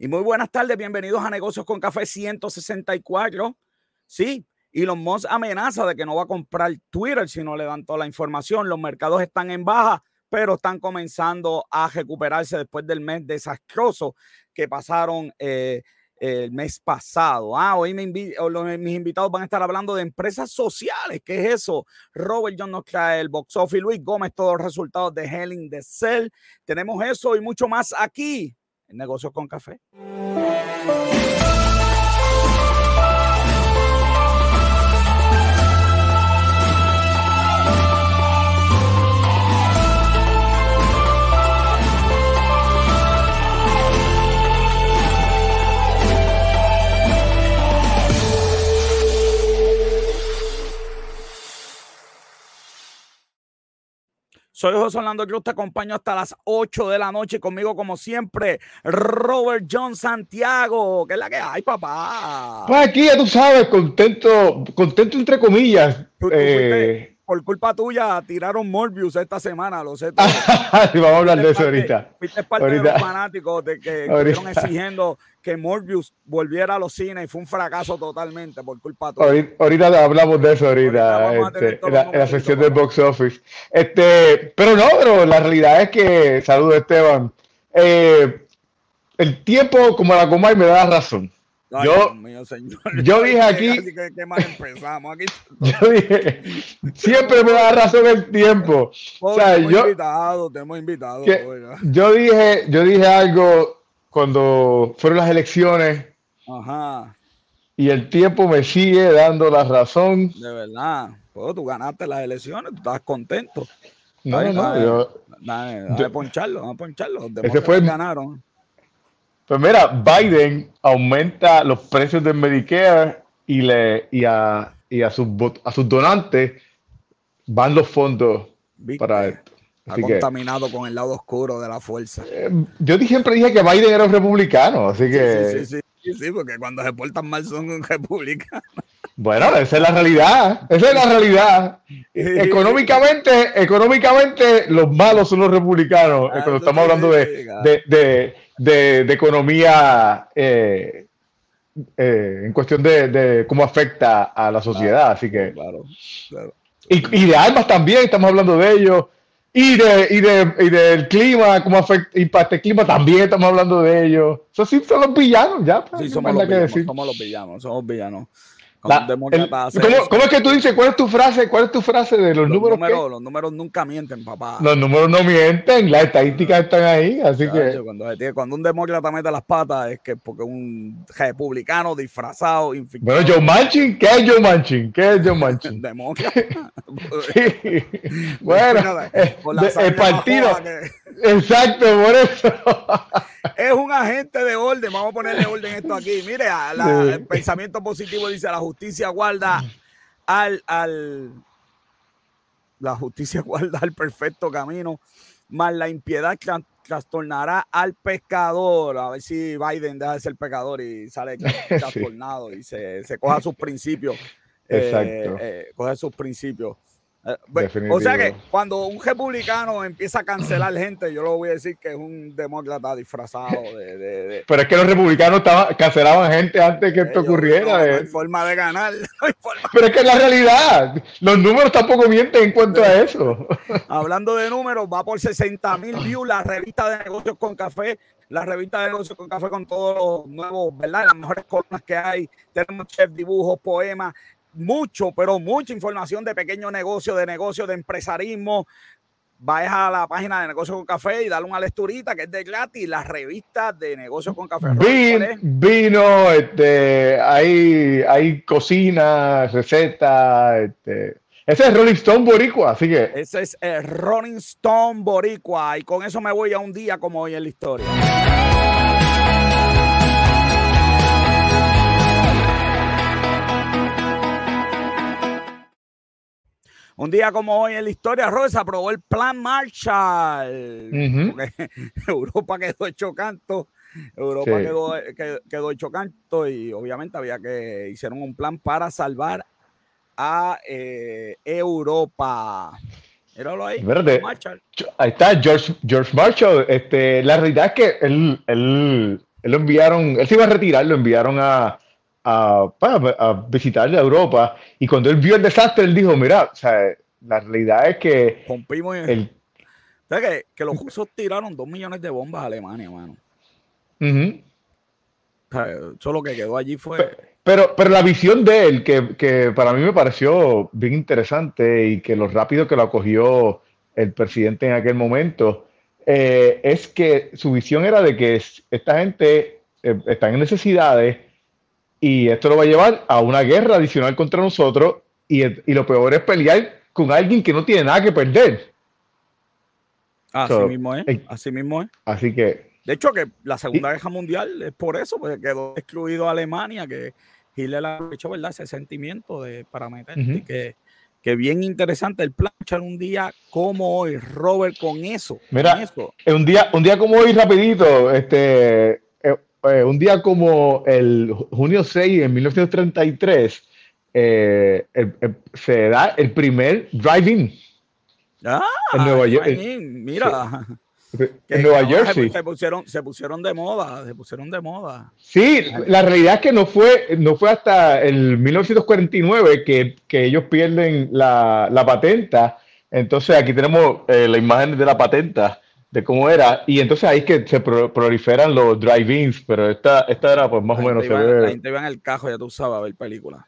Y muy buenas tardes, bienvenidos a Negocios con Café 164. Sí, Elon Musk amenaza de que no va a comprar Twitter si no le dan toda la información. Los mercados están en baja, pero están comenzando a recuperarse después del mes desastroso que pasaron eh, el mes pasado. Ah, hoy me mis invitados van a estar hablando de empresas sociales. ¿Qué es eso? Robert John nos trae el box office, Luis Gómez, todos los resultados de Helen de Cell. Tenemos eso y mucho más aquí en Negocios con Café. Soy José Orlando Cruz, te acompaño hasta las 8 de la noche. Conmigo, como siempre, Robert John Santiago. ¿Qué es la que hay, papá? Pues aquí ya tú sabes, contento, contento entre comillas. Eh, por culpa tuya tiraron Morbius esta semana, lo sé. vamos a hablar de eso ahorita. Fuiste parte de los fanáticos de que estuvieron exigiendo que Morbius volviera a los cines y fue un fracaso totalmente por culpa tuya. Ahorita, hablamos de eso ahorita, este, en, la, sección del box office. Este, pero no, pero la realidad es que, saludo Esteban, eh, el tiempo como la coma y me da razón yo, yo dije aquí. yo dije, siempre me da razón el tiempo. o sea, yo, invitado, te hemos invitado. yo dije, yo dije algo cuando fueron las elecciones. Ajá. Y el tiempo me sigue dando la razón. De verdad. Pues tú ganaste las elecciones, tú estabas contento. No, no, no. Yo, dame, poncharlo, dame poncharlo. Ese fue, ganaron. Pues mira, Biden aumenta los precios del Medicare y, le, y, a, y a, sus, a sus donantes van los fondos para esto. Así contaminado con el lado oscuro de la fuerza. Eh, yo siempre dije que Biden era un republicano, así que. Sí, sí, sí, sí, porque cuando se portan mal son un republicano. Bueno, esa es la realidad. Esa es la realidad. económicamente, económicamente, los malos son los republicanos. Ah, cuando estamos hablando de de, economía eh, eh, en cuestión de, cómo afecta a la sociedad. Así que. Claro, Y, de armas también, estamos hablando de ello. Y, de, y, de, y del clima, cómo afecta, impacta el clima, también estamos hablando de ello. Eso sí son los villanos, ya. Pues, somos, los villanos, somos los villanos, somos villanos. ¿Cómo, es que tú dices? ¿Cuál es tu frase? ¿Cuál es tu frase de los, números? los números nunca mienten, papá. Los números no mienten, las estadísticas están ahí, así que. Cuando, cuando, un demócrata mete las patas es que porque un republicano disfrazado, Bueno, Joe Manchin, ¿qué es Joe Manchin? ¿Qué es Joe Manchin? demócrata. sí. Bueno, eh, el partido. Exacto, por eso. es un agente de orden. Vamos a ponerle orden esto aquí. Mire, el pensamiento positivo dice: la justicia guarda al, al. La justicia guarda al perfecto camino, más la impiedad trastornará al pescador. A ver si Biden deja de ser pecador y sale trastornado y se, se coja sus principios. Exacto. Eh, eh, coge sus principios. Eh, o sea que cuando un republicano empieza a cancelar gente, yo lo voy a decir que es un demócrata disfrazado de. Pero es que los republicanos cancelaban gente antes que esto ocurriera. No, hay forma de ganar. Pero es que es la realidad. Los números tampoco mienten en cuanto a eso. Hablando de números, va por 60 mil views la revista de negocios con café. La revista de negocios con café con todos los nuevos, ¿verdad? Las mejores columnas que hay. Tenemos chef, dibujos, poemas mucho, pero mucha información de pequeño negocio, de negocio, de empresarismo. Vayas a la página de Negocios con Café y dale una lecturita que es de gratis, las revistas de Negocios con Café. vino, este, hay, hay cocina, receta, este. Ese es Rolling Stone Boricua, así que. Ese es el Rolling Stone Boricua. Y con eso me voy a un día como hoy en la historia. Un día como hoy en la historia, Robert, se aprobó el plan Marshall. Europa quedó hecho canto. Europa quedó, hecho canto y obviamente había que hicieron un plan para salvar a eh, Europa. Míralo ahí. Ahí está George, George Marshall. Este, la realidad es que él, él lo enviaron, él se iba a retirar, lo enviaron a, a, a, visitar Europa y cuando él vio el desastre, él dijo, mira, o sea, la realidad es que... Rompimos el, que, que, los rusos tiraron dos millones de bombas a Alemania, mano. eso lo que quedó allí fue... Pero, pero la visión de él, que, que, para mí me pareció bien interesante y que lo rápido que lo acogió el presidente en aquel momento, eh, es que su visión era de que esta gente eh, está en necesidades y esto lo va a llevar a una guerra adicional contra nosotros y, y lo peor es pelear con alguien que no tiene nada que perder. Así mismo es, así mismo es. Así que... De hecho, que la Segunda Guerra Mundial es por eso, porque quedó excluido Alemania, que Hitler ha hecho, ¿verdad? Ese sentimiento de para meter, que que bien interesante el plan un día como hoy, Robert, con eso. Mira, Un, día, un día como hoy, rapidito, este, eh, un día como el junio 6 en 1933, eh, se da el primer drive-in. Ah, en Nueva York. Mira. En Nueva Jersey. Se pusieron, se pusieron de moda, se pusieron de moda. Sí, la realidad es que no fue, no fue hasta el 1949 que, que ellos pierden la, la, patenta. Entonces aquí tenemos eh, la imagen de la patenta, de cómo era. Y entonces ahí es que se proliferan los drive-ins, pero esta, esta era pues más o menos... Se ve... La gente iba en el cajo, ya tú sabes, a ver películas.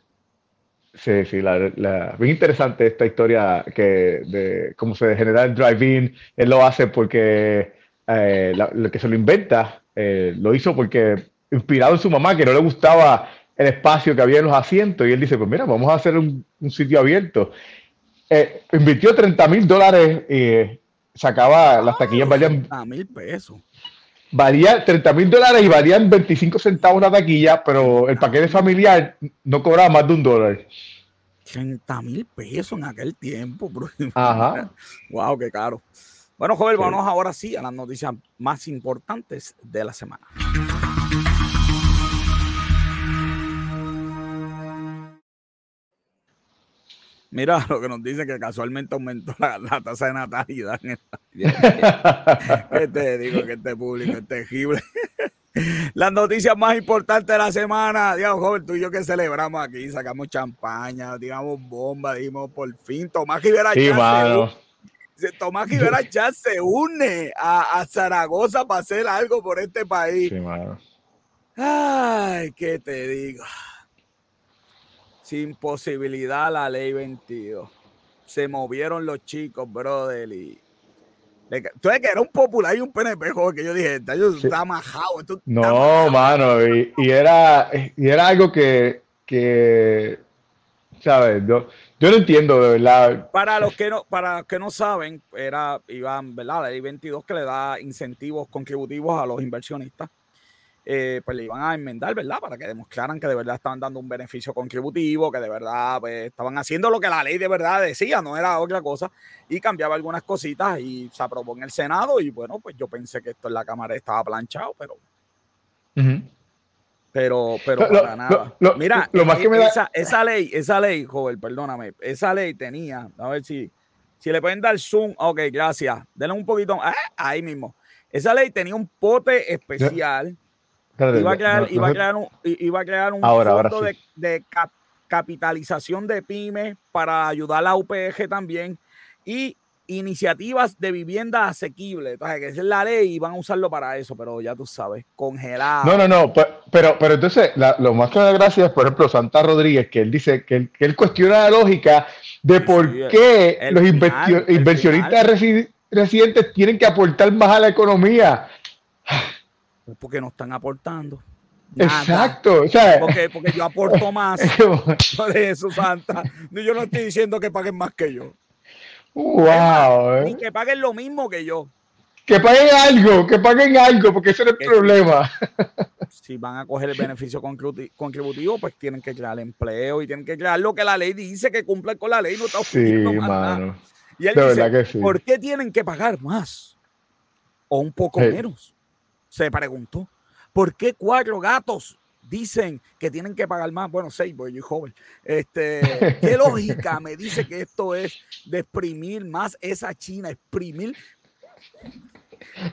Sí, sí, la, bien interesante esta historia que de cómo se genera el drive-in. Él lo hace porque eh, lo que se lo inventa, eh, lo hizo porque inspirado en su mamá, que no le gustaba el espacio que había en los asientos, y él dice, pues mira, vamos a hacer un, sitio abierto. Eh, invirtió 30 mil dólares sacaba las taquillas valían... mil pesos valía 30 mil dólares y valían 25 centavos la taquilla, pero el paquete familiar no cobraba más de un dólar. 30 mil pesos en aquel tiempo, bro. Ajá. Wow, qué caro. Bueno, joven, vamos ahora sí a las noticias más importantes de la semana. Mira lo que nos dice que casualmente aumentó la, tasa de natalidad en esta. ¿Qué te digo? Que este público es terrible. Las noticias más importantes de la semana, digamos, joven, tú y yo que celebramos aquí, sacamos champaña, digamos, bomba, dijimos, por fin, Tomás Rivera sí, se, Tomás Rivera ya se une a, Zaragoza para hacer algo por este país. Sí, Ay, ¿qué te digo? Sin posibilidad la ley 22. Se movieron los chicos, brother. Y... Tú que era un popular y un PNP, joven, que yo dije, está, majado. no, mano, y, era, y era algo que, que ¿sabes? Yo, yo no entiendo, de verdad. Para los que no, para los que no saben, era, iban, ¿verdad? La ley 22 que le da incentivos contributivos a los inversionistas eh, pues le iban a enmendar, ¿verdad? Para que demostraran que de verdad estaban dando un beneficio contributivo, que de verdad pues, estaban haciendo lo que la ley de verdad decía, no era otra cosa, y cambiaba algunas cositas y se aprobó en el Senado y bueno, pues yo pensé que esto en la Cámara estaba planchado, pero... Pero, pero para nada. Mira, lo más que me esa, esa, ley, esa ley, joven, perdóname, esa ley tenía, a ver si, si le pueden dar zoom, ok, gracias, denle un poquito, ah, ahí mismo. Esa ley tenía un pote especial iba a crear, iba a crear un, iba a crear un fondo de, capitalización de pymes para ayudar a la UPG también y iniciativas de vivienda asequible. Entonces, que es la ley y van a usarlo para eso, pero ya tú sabes, congelado. No, no, no, pero, pero entonces lo más que me da gracia es, por ejemplo, Santa Rodríguez, que él dice que él, cuestiona la lógica de por qué los inversionistas residentes tienen que aportar más a la economía porque no están aportando. Exacto. porque, porque yo aporto más. por eso, Santa. Yo no estoy diciendo que paguen más que yo. Wow. Ni que paguen lo mismo que yo. Que paguen algo, que paguen algo, porque ese es el problema. Si van a coger el beneficio contributivo, pues tienen que crear empleo y tienen que crear lo que la ley dice que cumplan con la ley. No está sí, mano. Y él dice, ¿por qué tienen que pagar más? O un poco menos se preguntó, ¿por qué cuatro gatos dicen que tienen que pagar más? Bueno, seis, porque yo soy joven. Este, ¿Qué lógica me dice que esto es de exprimir más esa China, exprimir?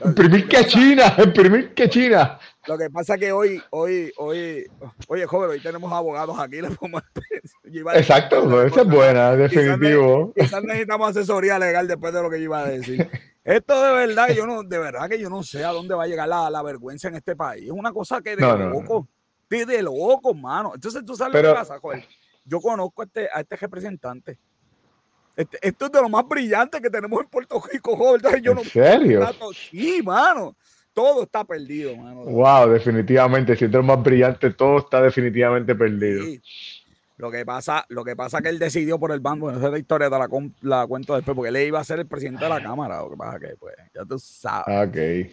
Exprimir que China, exprimir que China. Lo que pasa es que hoy, hoy, hoy, oye, joven, hoy tenemos abogados aquí. Exacto, esa es buena, definitivo. Quizás, necesitamos asesoría legal después de lo que yo iba a decir. Esto de verdad, yo no, de verdad que yo no sé a dónde va a llegar la, la vergüenza en este país. Es una cosa que de loco, de, de loco, mano. Entonces tú sabes lo que pasa, joven. Yo conozco a este, a este representante. Este, esto es de lo más brillante que tenemos en Puerto Rico, joven. Yo ¿En serio? Sí, mano todo está perdido, mano. Wow, definitivamente, si es lo más brillante, todo está definitivamente perdido. Lo que pasa, lo que pasa que él decidió por el bando, esa es la historia de la, la cuento después, porque él iba a ser el presidente de la Cámara, lo que pasa que, pues, ya tú sabes. Ok.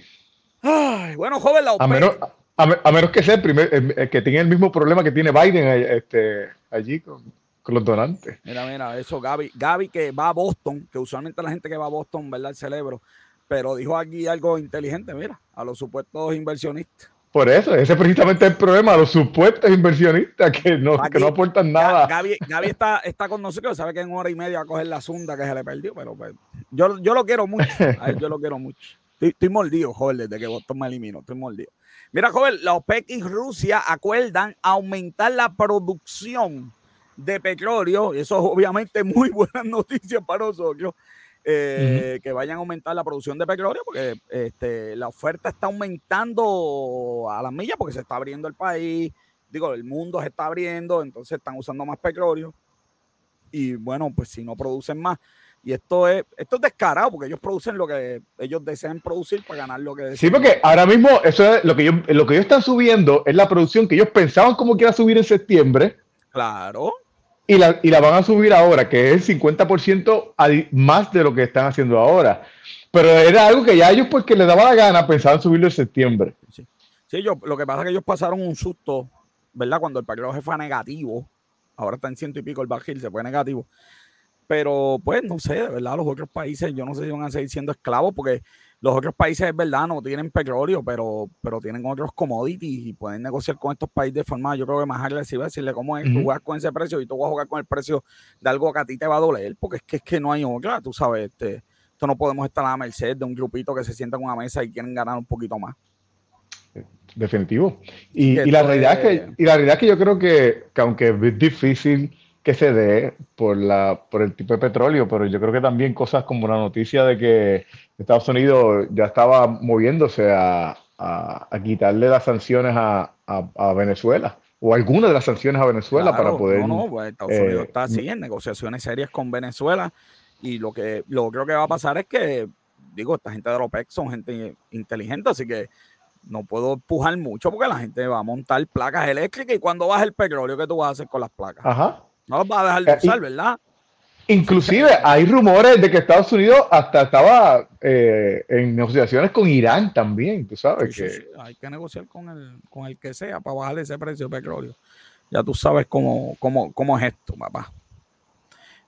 Ay, bueno, joven, la a menos, a, menos, que sea el primer, que tiene el mismo problema que tiene Biden este, allí con, con, los donantes. Mira, mira, eso, Gaby, Gaby que va a Boston, que usualmente la gente que va a Boston, ¿verdad? El cerebro pero dijo aquí algo inteligente, mira, a los supuestos inversionistas. Por eso, ese precisamente es el problema, los supuestos inversionistas que no, que no aportan nada. Gaby, está, está con nosotros, sabe que en hora y media va a coger la zunda que se le perdió, pero pues, yo, yo lo quiero mucho, yo lo quiero mucho. Estoy, mordido, joven, desde que Boston me eliminó, estoy mordido. Mira, joven, la OPEC y Rusia acuerdan aumentar la producción de petróleo, y eso es obviamente muy buena noticia para nosotros, eh, que vayan a aumentar la producción de petróleo, porque este, la oferta está aumentando a las millas porque se está abriendo el país, digo, el mundo se está abriendo, entonces están usando más petróleo. Y bueno, pues si no producen más, y esto es, esto es descarado, porque ellos producen lo que ellos desean producir para ganar lo que desean. Sí, porque ahora mismo eso es lo que ellos, lo que ellos están subiendo es la producción que ellos pensaban como que iba a subir en septiembre. Claro y la, y la van a subir ahora, que es el 50% más de lo que están haciendo ahora. Pero era algo que ya ellos, pues que les daba la gana, pensaban subirlo en septiembre. Sí, sí yo, lo que pasa es que ellos pasaron un susto, ¿verdad? Cuando el paquete fue negativo, ahora está en ciento y pico el barril, se fue negativo. Pero, pues, no sé, de verdad, los otros países, yo no sé si van a seguir siendo esclavos, porque los otros países, es verdad, no tienen petróleo, pero, pero tienen otros commodities y pueden negociar con estos países de forma, yo creo que más agresiva, decirle cómo es, tú juegas con ese precio y tú vas a jugar con el precio de algo que a ti te va a doler, porque es que, es que no hay otra, tú sabes, este, esto no podemos estar a la merced de un grupito que se sienta en una mesa y quieren ganar un poquito más. Definitivo. Y, la realidad es que, y la realidad que yo creo que, que aunque es difícil que se dé por, la, por el tipo de petróleo, pero yo creo que también cosas como la noticia de que Estados Unidos ya estaba moviéndose a, quitarle las sanciones a, Venezuela o algunas de las sanciones a Venezuela para poder. No, no, pues Estados Unidos eh, está así en negociaciones serias con Venezuela y lo que lo creo que va a pasar es que, digo, esta gente de OPEC son gente inteligente, así que no puedo empujar mucho porque la gente va a montar placas eléctricas y cuando baja el petróleo, ¿qué tú vas a hacer con las placas? Ajá. No los va a dejar de eh, usar, ¿verdad? Inclusive hay rumores de que Estados Unidos hasta estaba eh, en negociaciones con Irán también, tú sabes que... hay que negociar con el, con el que sea para bajar ese precio de petróleo. Ya tú sabes cómo, cómo, cómo es esto, papá.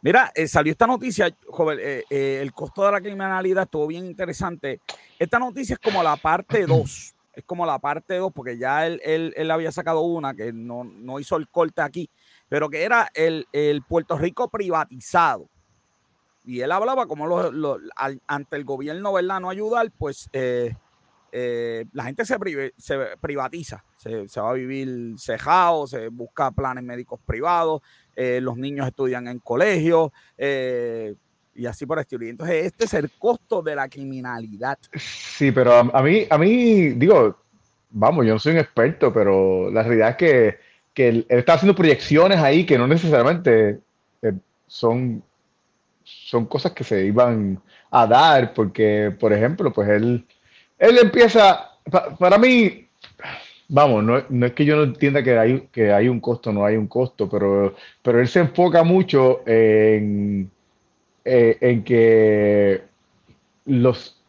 Mira, eh, salió esta noticia, joven, el costo de la criminalidad estuvo bien interesante. Esta noticia es como la parte 2, es como la parte 2, porque ya él, él, él, había sacado una que no, no hizo el corte aquí pero que era el, Puerto Rico privatizado. Y él hablaba como ante el gobierno, ¿verdad? No ayudar, pues eh, eh, la gente se, se privatiza, se, va a vivir cejado, se busca planes médicos privados, eh, los niños estudian en colegios y así por el estilo. entonces este es el costo de la criminalidad. Sí, pero a, mí, a mí, digo, vamos, yo no soy un experto, pero la realidad es que que él, está haciendo proyecciones ahí que no necesariamente eh, son, son cosas que se iban a dar, porque, por ejemplo, pues él, él empieza, para mí, vamos, no, es que yo no entienda que hay, que hay un costo, no hay un costo, pero, pero él se enfoca mucho en, eh, en que los,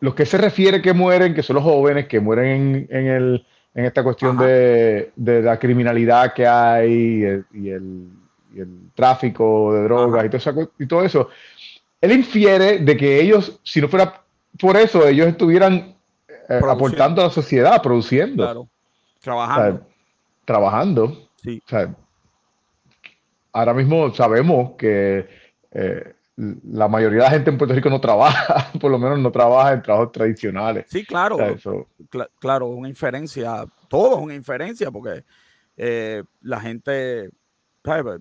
los que se refiere que mueren, que son los jóvenes que mueren en el en esta cuestión de, la criminalidad que hay y el, tráfico de drogas y todo, eso, él infiere de que ellos, si no fuera por eso, ellos estuvieran eh, aportando a la sociedad, produciendo. Claro. Trabajando. trabajando. Sí. ahora mismo sabemos que eh, la mayoría de la gente en Puerto Rico no trabaja, por lo menos no trabaja en trabajos tradicionales. Sí, claro, claro, una inferencia, todo es una inferencia, porque eh, la gente, ¿sabes?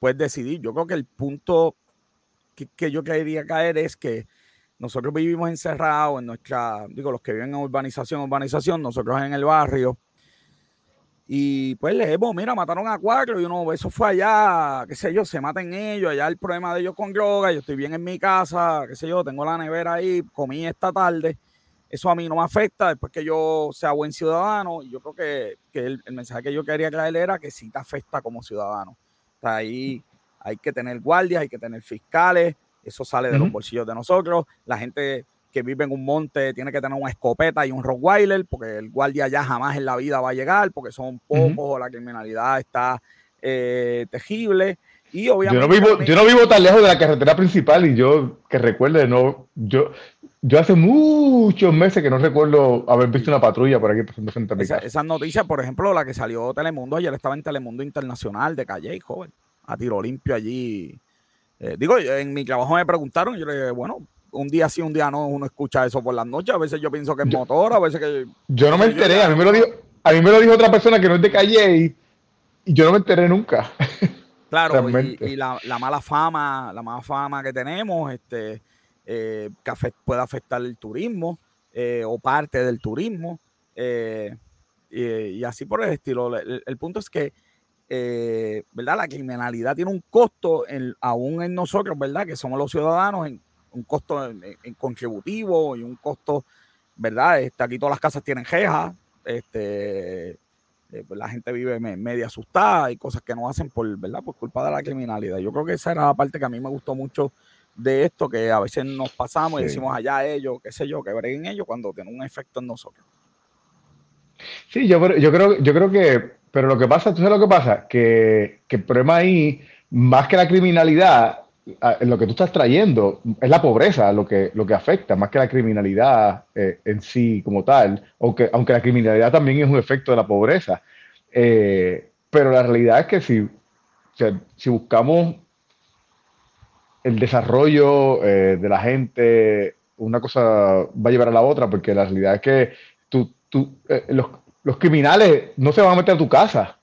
puedes decidir. Yo creo que el punto que, que yo quería caer es que nosotros vivimos encerrados en nuestra, digo, los que viven en urbanización, urbanización, nosotros en el barrio, y pues leemos, mira, mataron a cuatro y uno, eso fue allá, qué sé yo, se maten ellos, allá el problema de ellos con droga, yo estoy bien en mi casa, qué sé yo, tengo la nevera ahí, comí esta tarde, eso a mí no me afecta después que yo sea buen ciudadano, y yo creo que, que el, mensaje que yo quería traer era que sí te afecta como ciudadano. O sea, ahí hay que tener guardias, hay que tener fiscales, eso sale de los bolsillos de nosotros, la gente que vive en un monte tiene que tener una escopeta y un Rottweiler, porque el guardia ya jamás en la vida va a llegar, porque son pocos o la criminalidad está eh, tejible. Y obviamente, yo, no vivo, yo no vivo tan lejos de la carretera principal y yo que recuerde, no, yo, yo hace muchos meses que no recuerdo haber visto una patrulla por aquí pasando frente a mi casa. Esas noticias, por ejemplo, la que salió Telemundo, ayer estaba en Telemundo Internacional de Calle, joven, a tiro limpio allí. Eh, digo, en mi trabajo me preguntaron, yo le dije, bueno, un día sí, un día no, uno escucha eso por las noches. A veces yo pienso que es motor, a veces que. Yo no me enteré, a mí me lo dijo, a mí me lo dijo otra persona que no es de calle y, yo no me enteré nunca. Claro, y, la, mala fama, la mala fama que tenemos, este, eh, que puede afectar el turismo eh, o parte del turismo. Eh, y, así por el estilo. El, punto es que, ¿verdad? La criminalidad tiene un costo aún en nosotros, ¿verdad? Que somos los ciudadanos, en, un costo en, contributivo y un costo, ¿verdad? Este, aquí todas las casas tienen jejas, este, eh, pues la gente vive media asustada y cosas que no hacen por, ¿verdad? Por culpa de la criminalidad. Yo creo que esa era la parte que a mí me gustó mucho de esto, que a veces nos pasamos y decimos allá ellos, qué sé yo, que breguen ellos cuando tienen un efecto en nosotros. Sí, yo, yo, creo, yo creo que, pero lo que pasa, tú sabes lo que pasa, que, que el problema ahí, más que la criminalidad, lo que tú estás trayendo es la pobreza lo que, lo que afecta, más que la criminalidad eh, en sí como tal, aunque, aunque la criminalidad también es un efecto de la pobreza. Eh, pero la realidad es que si, si buscamos el desarrollo eh, de la gente, una cosa va a llevar a la otra, porque la realidad es que tú, tú, los criminales no se van a meter a tu casa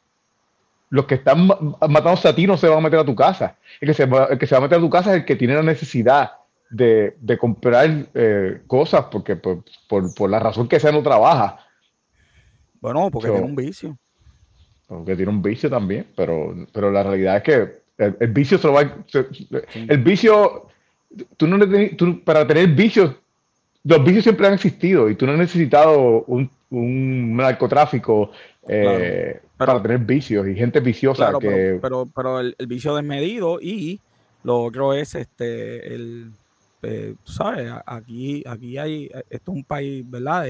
los que están matando a ti no se van a meter a tu casa. El que se va, el que se va a meter a tu casa es el que tiene la necesidad de, comprar eh, cosas porque por, por, la razón que sea no trabaja. Bueno, porque tiene un vicio. Porque tiene un vicio también, pero, pero la realidad es que el, vicio se lo va El vicio, tú no tú, para tener vicios, los vicios siempre han existido y tú no has necesitado un, un narcotráfico eh, para tener vicios y gente viciosa que... Pero, pero, el, vicio desmedido y lo otro es este el eh, sabes aquí aquí hay esto es un país verdad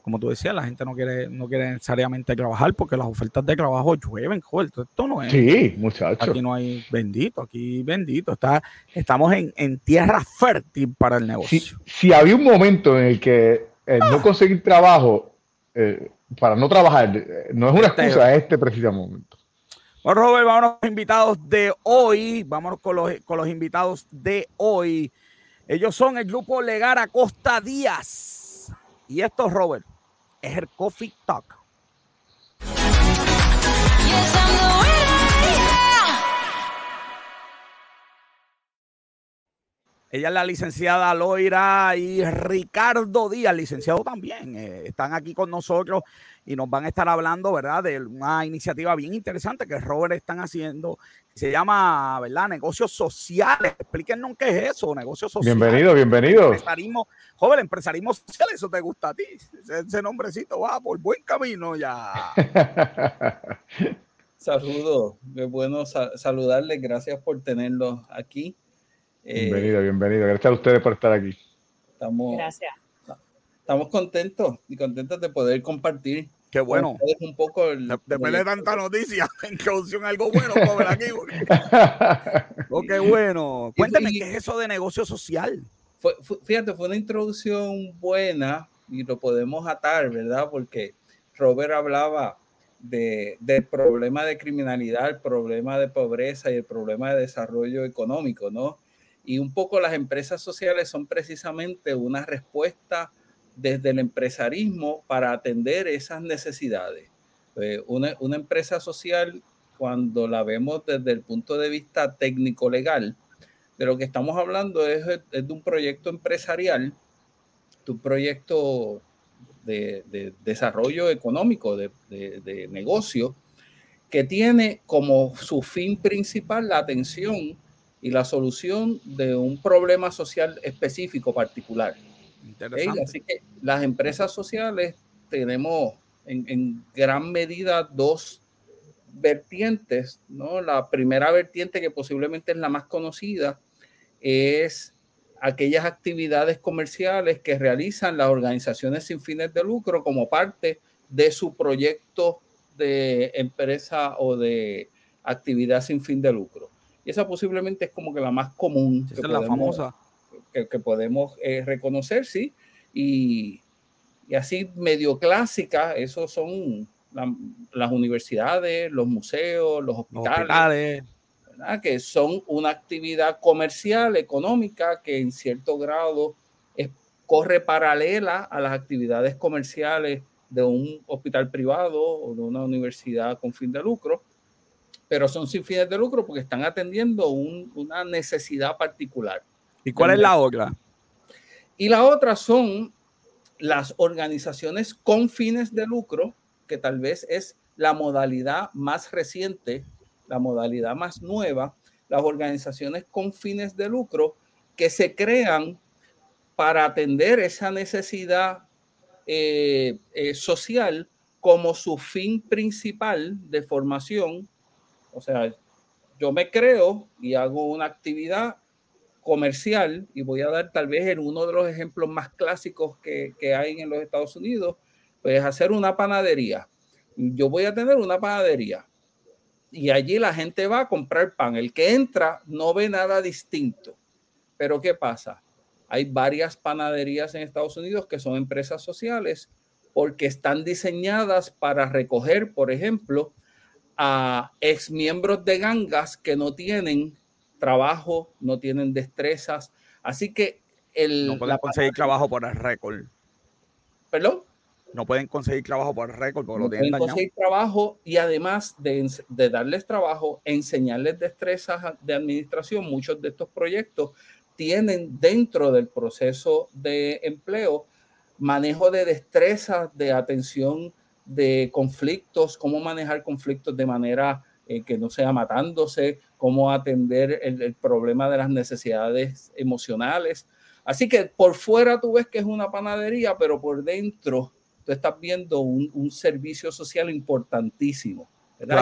como tú decías la gente no quiere no quiere necesariamente trabajar porque las ofertas de trabajo llueven joder esto no es sí muchachos aquí no hay bendito aquí bendito está estamos en, tierra fértil para el negocio. si, había un momento en el que no conseguir trabajo eh, para no trabajar. No es una este excusa este preciso momento. Bueno, Robert, vámonos con los invitados de hoy. Vámonos con los, con los invitados de hoy. Ellos son el grupo Legara Costa Díaz. Y esto, Robert, es el Coffee Talk. Ella es la licenciada Loira y Ricardo Díaz, licenciado también. Eh, están aquí con nosotros y nos van a estar hablando, ¿verdad?, de una iniciativa bien interesante que Robert están haciendo. Se llama, ¿verdad?, negocios sociales. Explíquenos qué es eso, negocios sociales. Bienvenido, bienvenido. Empresarismo, joven, empresarismo social, eso te gusta a ti. Ese, nombrecito va por buen camino ya. Saludos, es bueno saludarles, gracias por tenerlos aquí. Bienvenido, eh, bienvenido. Gracias a ustedes por estar aquí. Estamos, Gracias. Estamos contentos y contentos de poder compartir. Qué bueno. Un poco Después de tanta noticia, introducción algo bueno ver aquí. oh, qué bueno. Cuéntame, ¿qué es eso de negocio social? fíjate, fue una introducción buena y lo podemos atar, ¿verdad? Porque Robert hablaba de, del problema de criminalidad, el problema de pobreza y el problema de desarrollo económico, ¿no? Y un poco las empresas sociales son precisamente una respuesta desde el empresarismo para atender esas necesidades. Eh, una, una, empresa social, cuando la vemos desde el punto de vista técnico-legal, de lo que estamos hablando es, de un proyecto empresarial, de un proyecto de, de desarrollo económico, de, de, negocio, que tiene como su fin principal la atención y la solución de un problema social específico particular. Así que las empresas sociales tenemos en, gran medida dos vertientes, ¿no? La primera vertiente, que posiblemente es la más conocida, es aquellas actividades comerciales que realizan las organizaciones sin fines de lucro como parte de su proyecto de empresa o de actividad sin fin de lucro. Y esa posiblemente es como que la más común. Esa es la famosa. Que, que podemos eh, reconocer, sí. Y, y así medio clásica, esos son las universidades, los museos, los hospitales, que son una actividad comercial, económica, que en cierto grado es, corre paralela a las actividades comerciales de un hospital privado o de una universidad con fin de lucro, pero son sin fines de lucro porque están atendiendo una necesidad particular. ¿Y cuál es la otra? Y la otra son las organizaciones con fines de lucro, que tal vez es la modalidad más reciente, la modalidad más nueva, las organizaciones con fines de lucro que se crean para atender esa necesidad eh, eh, social como su fin principal de formación. O sea, yo me creo y hago una actividad comercial, y voy a dar tal vez en uno de los ejemplos más clásicos que, que hay en los Estados Unidos, pues hacer una panadería. Yo voy a tener una panadería y allí la gente va a comprar pan. El que entra no ve nada distinto. Pero ¿qué pasa? Hay varias panaderías en Estados Unidos que son empresas sociales porque están diseñadas para recoger, por ejemplo, a ex miembros de gangas que no tienen trabajo, no tienen destrezas. Así que el... No pueden conseguir trabajo por el récord. ¿Perdón? No pueden conseguir trabajo por el récord porque no lo tienen pueden conseguir trabajo y además de, de darles trabajo, enseñarles destrezas de administración, muchos de estos proyectos tienen dentro del proceso de empleo manejo de destrezas, de atención de conflictos, cómo manejar conflictos de manera eh, que no sea matándose, cómo atender el, problema de las necesidades emocionales. Así que por fuera tú ves que es una panadería, pero por dentro tú estás viendo un, servicio social importantísimo.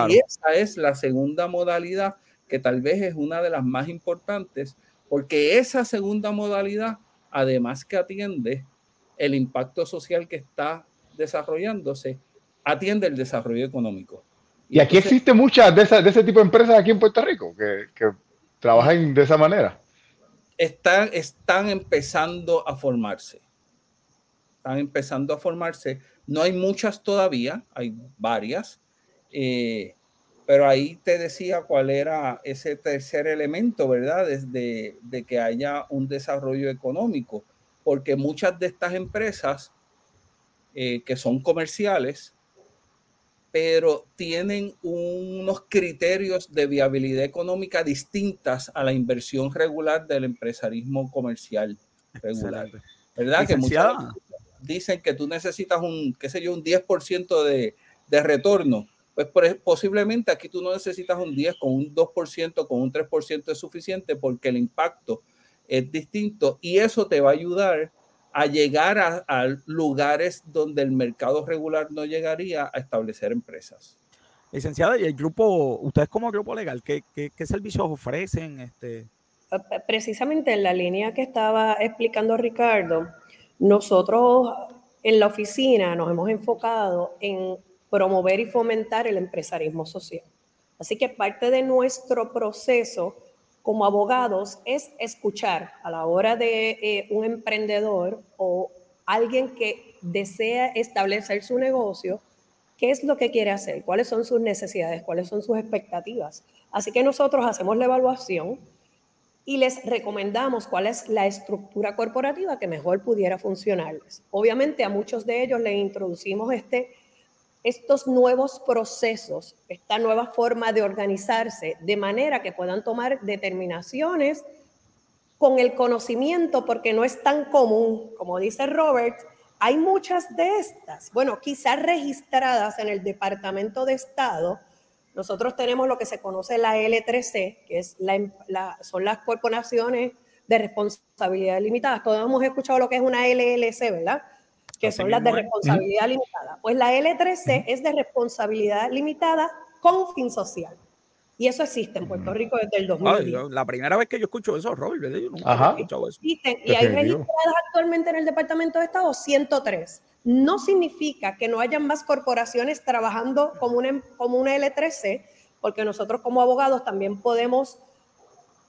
Y esa es la segunda modalidad que tal vez es una de las más importantes, porque esa segunda modalidad, además que atiende el impacto social que está desarrollándose, atiende el desarrollo económico. Y, aquí existe muchas de, de, ese tipo de empresas aquí en Puerto Rico que, que trabajan de esa manera. Están, están empezando a formarse. Están empezando a formarse. No hay muchas todavía, hay varias. Eh, pero ahí te decía cuál era ese tercer elemento, ¿verdad? Desde de que haya un desarrollo económico, porque muchas de estas empresas eh, que son comerciales pero tienen unos criterios de viabilidad económica distintas a la inversión regular del empresarismo comercial regular. ¿Verdad? Que muchos dicen que tú necesitas un, qué sé yo, un 10% de, de retorno. Pues posiblemente aquí tú no necesitas un 10, con un 2%, con un 3% es suficiente porque el impacto es distinto y eso te va a ayudar a llegar a, lugares donde el mercado regular no llegaría a establecer empresas. Licenciada, y el grupo, ustedes como grupo legal, ¿qué, qué, servicios ofrecen? Este? Precisamente en la línea que estaba explicando Ricardo, nosotros en la oficina nos hemos enfocado en promover y fomentar el empresarismo social. Así que parte de nuestro proceso como abogados es escuchar a la hora de eh, un emprendedor o alguien que desea establecer su negocio, qué es lo que quiere hacer, cuáles son sus necesidades, cuáles son sus expectativas. Así que nosotros hacemos la evaluación y les recomendamos cuál es la estructura corporativa que mejor pudiera funcionarles. Obviamente a muchos de ellos les introducimos este, estos nuevos procesos, esta nueva forma de organizarse, de manera que puedan tomar determinaciones con el conocimiento, porque no es tan común, como dice Robert, hay muchas de estas, bueno, quizás registradas en el Departamento de Estado, nosotros tenemos lo que se conoce la L3C, que es la, son las corporaciones de responsabilidad limitada. Todos hemos escuchado lo que es una LLC, ¿verdad? Que son las de responsabilidad limitada. Pues la L3C es de responsabilidad limitada con fin social. Y eso existe en Puerto Rico desde el 2010. la primera vez que yo escucho eso, Robert, yo nunca he escuchado eso. y hay registradas actualmente en el Departamento de Estado 103 no significa que no hayan más corporaciones trabajando como una, como una L3C, porque nosotros como abogados también podemos,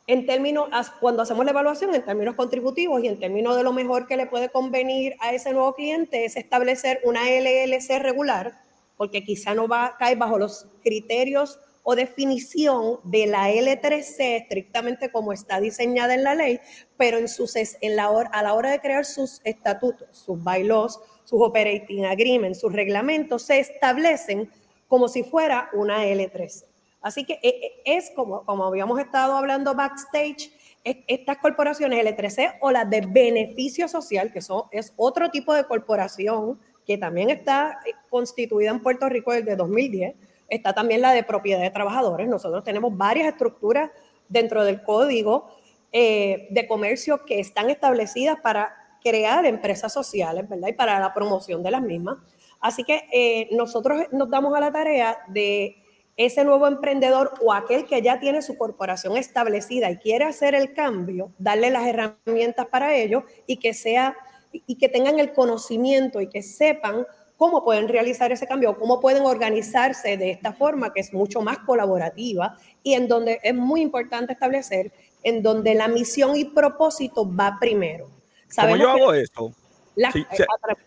en términos, cuando hacemos la evaluación, en términos contributivos y en términos de lo mejor que le puede convenir a ese nuevo cliente, es establecer una LLC regular, porque quizá no va a bajo los criterios o definición de la L3C estrictamente como está diseñada en la ley, pero en sus, en la a la hora de crear sus estatutos, sus bylaws, sus operating agreements, sus reglamentos se establecen como si fuera una L13. Así que eh, eh, es como, como habíamos estado hablando backstage, estas corporaciones L13 o las de beneficio social, que son, es otro tipo de corporación que también está eh, constituida en Puerto Rico desde 2010, está también la de propiedad de trabajadores. Nosotros tenemos varias estructuras dentro del código de comercio que están establecidas para crear empresas sociales, ¿verdad? Y para la promoción de las mismas. Así que nosotros nos damos a la tarea de ese nuevo emprendedor o aquel que ya tiene su corporación establecida y quiere hacer el cambio, darle las herramientas para ello y que sea y que tengan el conocimiento y que sepan cómo pueden realizar ese cambio, cómo pueden organizarse de esta forma que es mucho más colaborativa y en donde es muy importante establecer en donde la misión y propósito va primero. ¿Cómo yo hago esto?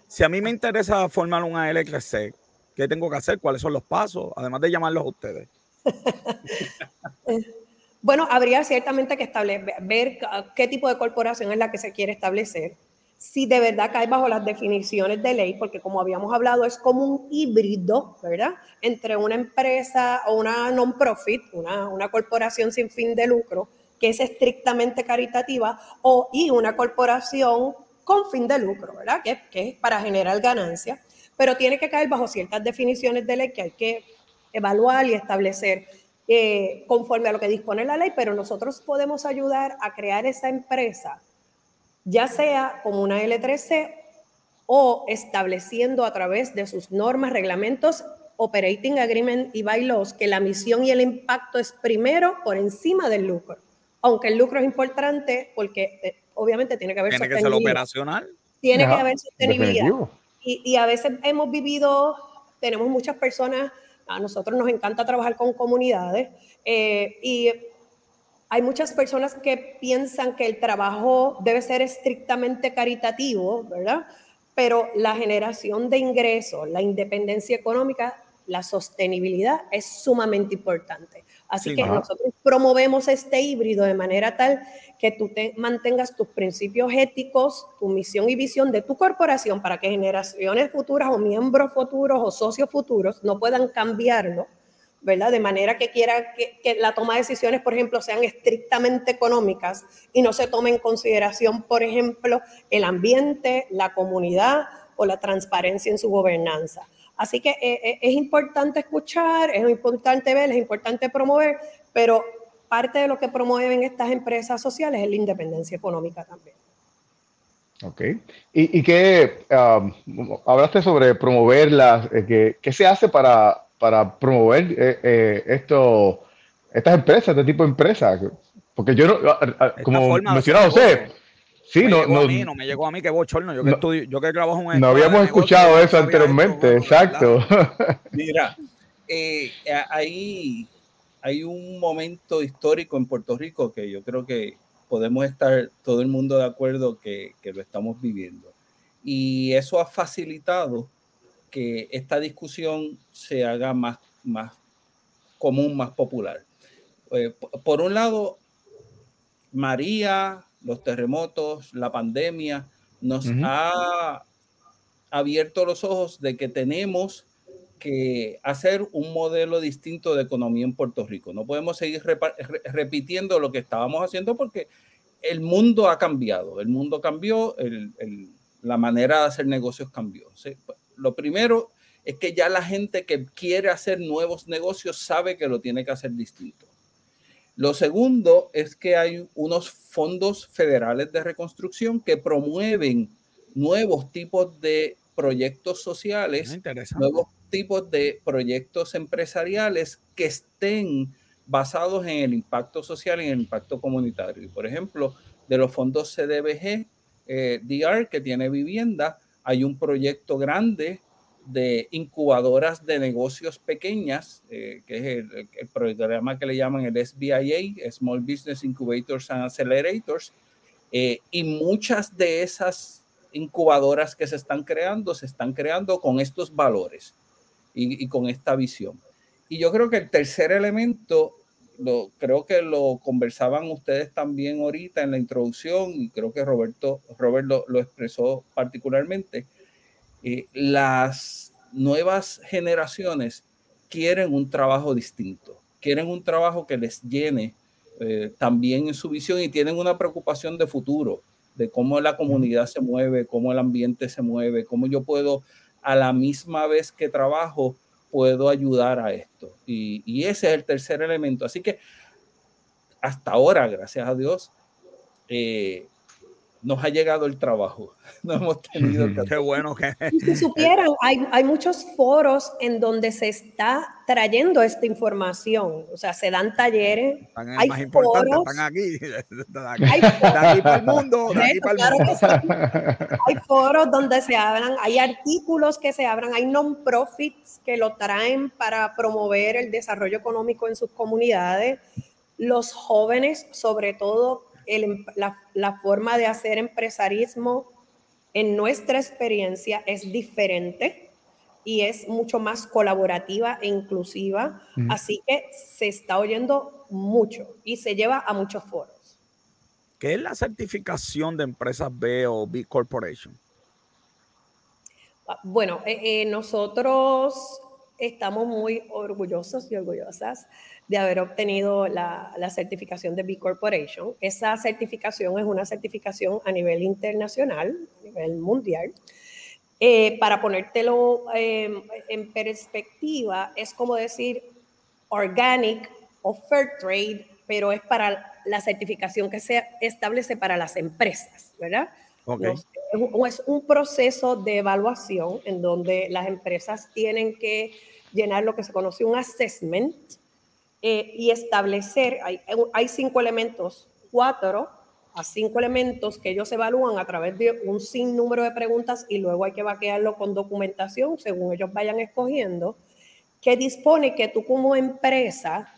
Si, a mí me interesa formar una LXC, ¿qué tengo que hacer? ¿Cuáles son los pasos? Además de llamarlos a ustedes. bueno, habría ciertamente que establecer, ver qué tipo de corporación es la que se quiere establecer. Si de verdad cae bajo las definiciones de ley, porque como habíamos hablado, es como un híbrido, ¿verdad? Entre una empresa o una non-profit, una, una corporación sin fin de lucro, que es estrictamente caritativa, o, y una corporación con fin de lucro, ¿verdad? Que, es para generar ganancia, pero tiene que caer bajo ciertas definiciones de ley que hay que evaluar y establecer eh, conforme a lo que dispone la ley, pero nosotros podemos ayudar a crear esa empresa, ya sea como una L3C o estableciendo a través de sus normas, reglamentos, operating agreement y bylaws que la misión y el impacto es primero por encima del lucro aunque el lucro es importante porque eh, obviamente tiene que haber tiene que ser operacional. Tiene que haber sostenibilidad. Y, a veces hemos vivido, tenemos muchas personas, a nosotros nos encanta trabajar con comunidades eh, y hay muchas personas que piensan que el trabajo debe ser estrictamente caritativo, ¿verdad? Pero la generación de ingresos, la independencia económica, la sostenibilidad es sumamente importante. Así que nosotros promovemos este híbrido de manera tal que tú te mantengas tus principios éticos, tu misión y visión de tu corporación para que generaciones futuras o miembros futuros o socios futuros no puedan cambiarlo, ¿verdad? De manera que quiera que, que la toma de decisiones, por ejemplo, sean estrictamente económicas y no se tome en consideración, por ejemplo, el ambiente, la comunidad o la transparencia en su gobernanza. Así que eh, eh, es importante escuchar, es importante ver, es importante promover, pero parte de lo que promueven estas empresas sociales es la independencia económica también. Ok. ¿Y, y qué um, hablaste sobre promoverlas? Eh, ¿qué, se hace para, para promover esto, estas empresas, este tipo de empresas? Porque yo no, como mencionaba José, Sí, no, no, no, me llegó a mí que bochorno. Yo que, estudio, yo que trabajo en No habíamos escuchado eso anteriormente, exacto. Mira, eh, hay, hay un momento histórico en Puerto Rico que yo creo que podemos estar todo el mundo de acuerdo que, que lo estamos viviendo. Y eso ha facilitado que esta discusión se haga más, más común, más popular. Eh, por un lado, María, los terremotos, la pandemia, nos ha abierto los ojos de que tenemos que hacer un modelo distinto de economía en Puerto Rico. No podemos seguir repitiendo lo que estábamos haciendo porque el mundo ha cambiado, el mundo cambió, la manera de hacer negocios cambió. Lo primero es que ya la gente que quiere hacer nuevos negocios sabe que lo tiene que hacer distinto. Lo segundo es que hay unos fondos federales de reconstrucción que promueven nuevos tipos de proyectos sociales, nuevos tipos de proyectos empresariales que estén basados en el impacto social y en el impacto comunitario. Por ejemplo, de los fondos CDBG, eh, DR, que tiene vivienda, hay un proyecto grande de incubadoras de negocios pequeñas, eh, que es el, el, programa que le llaman el SBIA, Small Business Incubators and Accelerators, eh, y muchas de esas incubadoras que se están creando, se están creando con estos valores y, y con esta visión. Y yo creo que el tercer elemento, lo, creo que lo conversaban ustedes también ahorita en la introducción, y creo que Roberto, Robert lo, lo expresó particularmente, eh, las nuevas generaciones quieren un trabajo distinto, quieren un trabajo que les llene eh, también en su visión y tienen una preocupación de futuro, de cómo la comunidad se mueve, cómo el ambiente se mueve, cómo yo puedo a la misma vez que trabajo, puedo ayudar a esto. Y, y ese es el tercer elemento. Así que hasta ahora, gracias a Dios, eh, nos ha llegado el trabajo. No hemos tenido Qué bueno que. Si supieran, hay, hay muchos foros en donde se está trayendo esta información. O sea, se dan talleres. Están hay más importantes, están aquí. Hay foros, aquí para el mundo. Aquí para el mundo. Hay foros donde se hablan, hay artículos que se abran, hay non-profits que lo traen para promover el desarrollo económico en sus comunidades. Los jóvenes, sobre todo, el, la, la, forma de hacer empresarismo en nuestra experiencia es diferente y es mucho más colaborativa e inclusiva. Mm. Así que se está oyendo mucho y se lleva a muchos foros. ¿Qué es la certificación de empresas B o B Corporation? Ah, bueno, eh, eh, nosotros estamos muy orgullosos y orgullosas de haber obtenido la, la, certificación de B Corporation. Esa certificación es una certificación a nivel internacional, a nivel mundial. Eh, para ponértelo eh, en perspectiva, es como decir organic o fair trade, pero es para la certificación que se establece para las empresas, ¿verdad? Okay. es un proceso de evaluación en donde las empresas tienen que llenar lo que se conoce un assessment, eh, y establecer, hay, hay cinco elementos, cuatro a cinco elementos que ellos evalúan a través de un sinnúmero de preguntas y luego hay que vaquearlo con documentación según ellos vayan escogiendo, que dispone que tú como empresa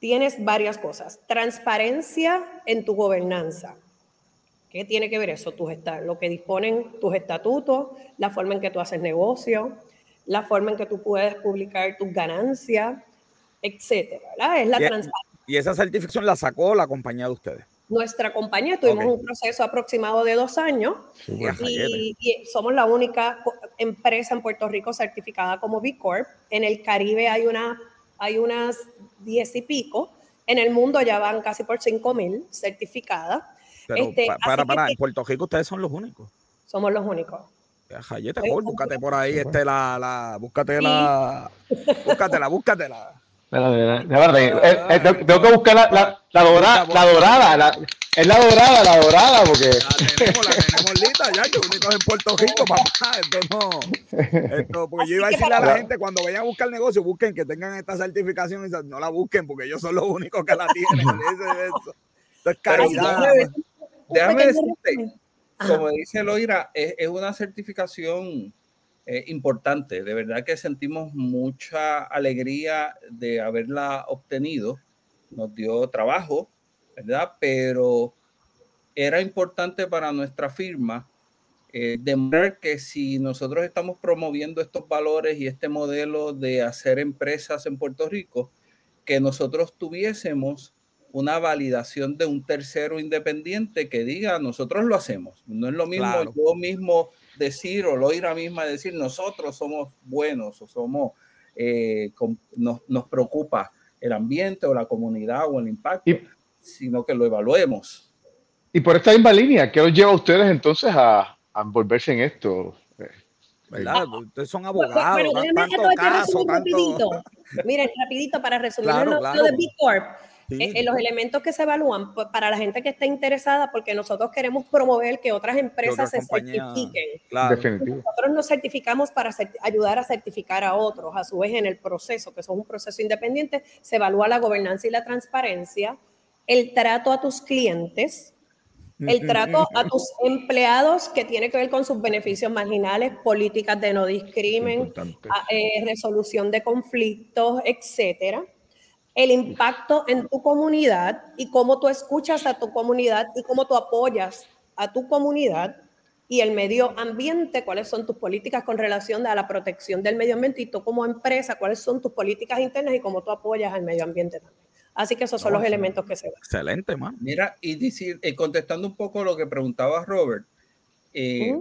tienes varias cosas. Transparencia en tu gobernanza. ¿Qué tiene que ver eso? Tus, lo que disponen tus estatutos, la forma en que tú haces negocio, la forma en que tú puedes publicar tus ganancias, etcétera. Es la y, transparencia. ¿Y esa certificación la sacó la compañía de ustedes? Nuestra compañía tuvimos okay. un proceso aproximado de dos años y, y, somos la única empresa en Puerto Rico certificada como B Corp. En el Caribe hay, una, hay unas diez y pico. En el mundo ya van casi por cinco mil certificadas. Pero este, pa, para, para, que, en Puerto Rico ustedes son los únicos. Somos los únicos. Jayete, búscate por ahí, este, la, la, búscate la, búscatela, búscatela. Eh, tengo que buscar la, la, la dorada, la dorada, la, es la dorada, la dorada, porque. La tenemos, la tenemos lista ya, que únicos en Puerto Rico, papá. Esto no. Esto, porque yo iba a decirle a la gente cuando vayan a buscar negocio, busquen que tengan esta certificación y no la busquen, porque ellos son los únicos que la tienen. Eso, esto es caridad. Déjame decirte, como dice Loira, es, es una certificación eh, importante. De verdad que sentimos mucha alegría de haberla obtenido. Nos dio trabajo, ¿verdad? Pero era importante para nuestra firma eh, demostrar que si nosotros estamos promoviendo estos valores y este modelo de hacer empresas en Puerto Rico, que nosotros tuviésemos una validación de un tercero independiente que diga nosotros lo hacemos. No es lo mismo yo mismo decir o Loira misma decir nosotros somos buenos o somos, eh, nos, nos, preocupa el ambiente o la comunidad o el impacto, sino que lo evaluemos. Y por esta misma línea, ¿qué os lleva a ustedes entonces a, a envolverse en esto? ¿verdad? Ustedes son abogados, tanto caso, tanto... Miren, rapidito para resumir lo, de B Corp. Eh, eh, los elementos que se evalúan pues, para la gente que está interesada, porque nosotros queremos promover que otras empresas se certifiquen. Nosotros nos certificamos para ayudar a certificar a otros. A su vez, en el proceso, que es un proceso independiente, se evalúa la gobernanza y la transparencia, el trato a tus clientes, el trato a tus empleados que tiene que ver con sus beneficios marginales, políticas de no discrimen, eh, resolución de conflictos, etcétera. El impacto en tu comunidad y cómo tú escuchas a tu comunidad y cómo tú apoyas a tu comunidad y el medio ambiente, cuáles son tus políticas con relación a la protección del medio ambiente y tú como empresa, cuáles son tus políticas internas y cómo tú apoyas al medio ambiente también. Así que esos son los elementos que se ven. Excelente, man. Mira, y decir, eh, contestando un poco lo que preguntaba Robert, eh,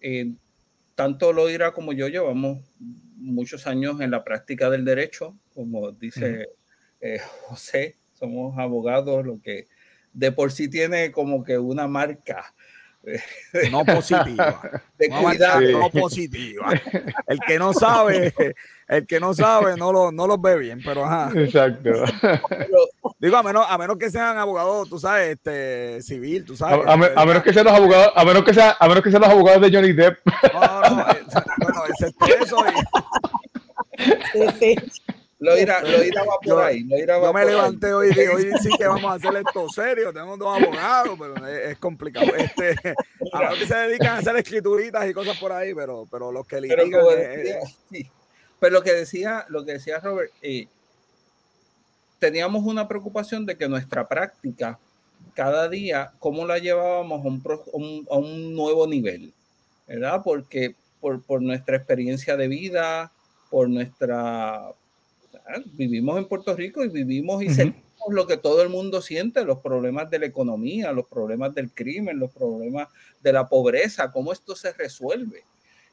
eh, tanto Loira como yo llevamos muchos años en la práctica del derecho, como dice José, somos abogados, lo que de por sí tiene como que una marca no positiva. De cuidado. No positiva. El que no sabe, el que no sabe no lo, no los ve bien, pero ajá. Exacto. Digo, a menos, a menos que sean abogados, tú sabes, este, civil, tú sabes. A, menos que sean los abogados, a menos que sean, a menos que sean los abogados de Johnny Depp. No, no, no, excepto eso. Sí, sí. Lo irá, lo irá va por ahí. Lo irá yo me levanté hoy y dije, hoy sí que vamos a hacer esto serio. Tenemos dos abogados, pero es, complicado. Este, a los que se dedican a hacer escrituritas y cosas por ahí, pero, pero los que litigan. Pero, decía, sí. pero lo que decía, lo que decía Robert, eh, teníamos una preocupación de que nuestra práctica, cada día, cómo la llevábamos a un, a un nuevo nivel, ¿verdad? Porque por, por nuestra experiencia de vida, por nuestra vivimos en Puerto Rico y vivimos y sentimos lo que todo el mundo siente, los problemas de la economía, los problemas del crimen, los problemas de la pobreza, cómo esto se resuelve.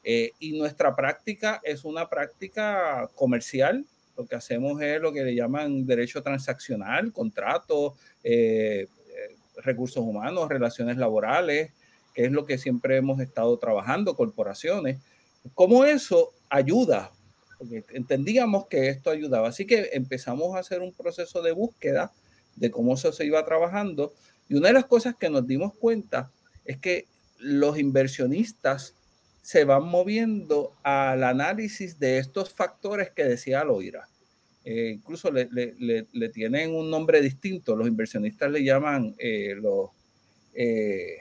Eh, y nuestra práctica es una práctica comercial. Lo que hacemos es lo que le llaman derecho transaccional, contratos, eh, eh, recursos humanos, relaciones laborales, que es lo que siempre hemos estado trabajando, corporaciones. ¿Cómo eso ayuda porque entendíamos que esto ayudaba. Así que empezamos a hacer un proceso de búsqueda de cómo eso se iba trabajando. Y una de las cosas que nos dimos cuenta es que los inversionistas se van moviendo al análisis de estos factores que decía Loira. Eh, incluso le, le, tienen un nombre distinto. Los inversionistas le llaman eh, los eh,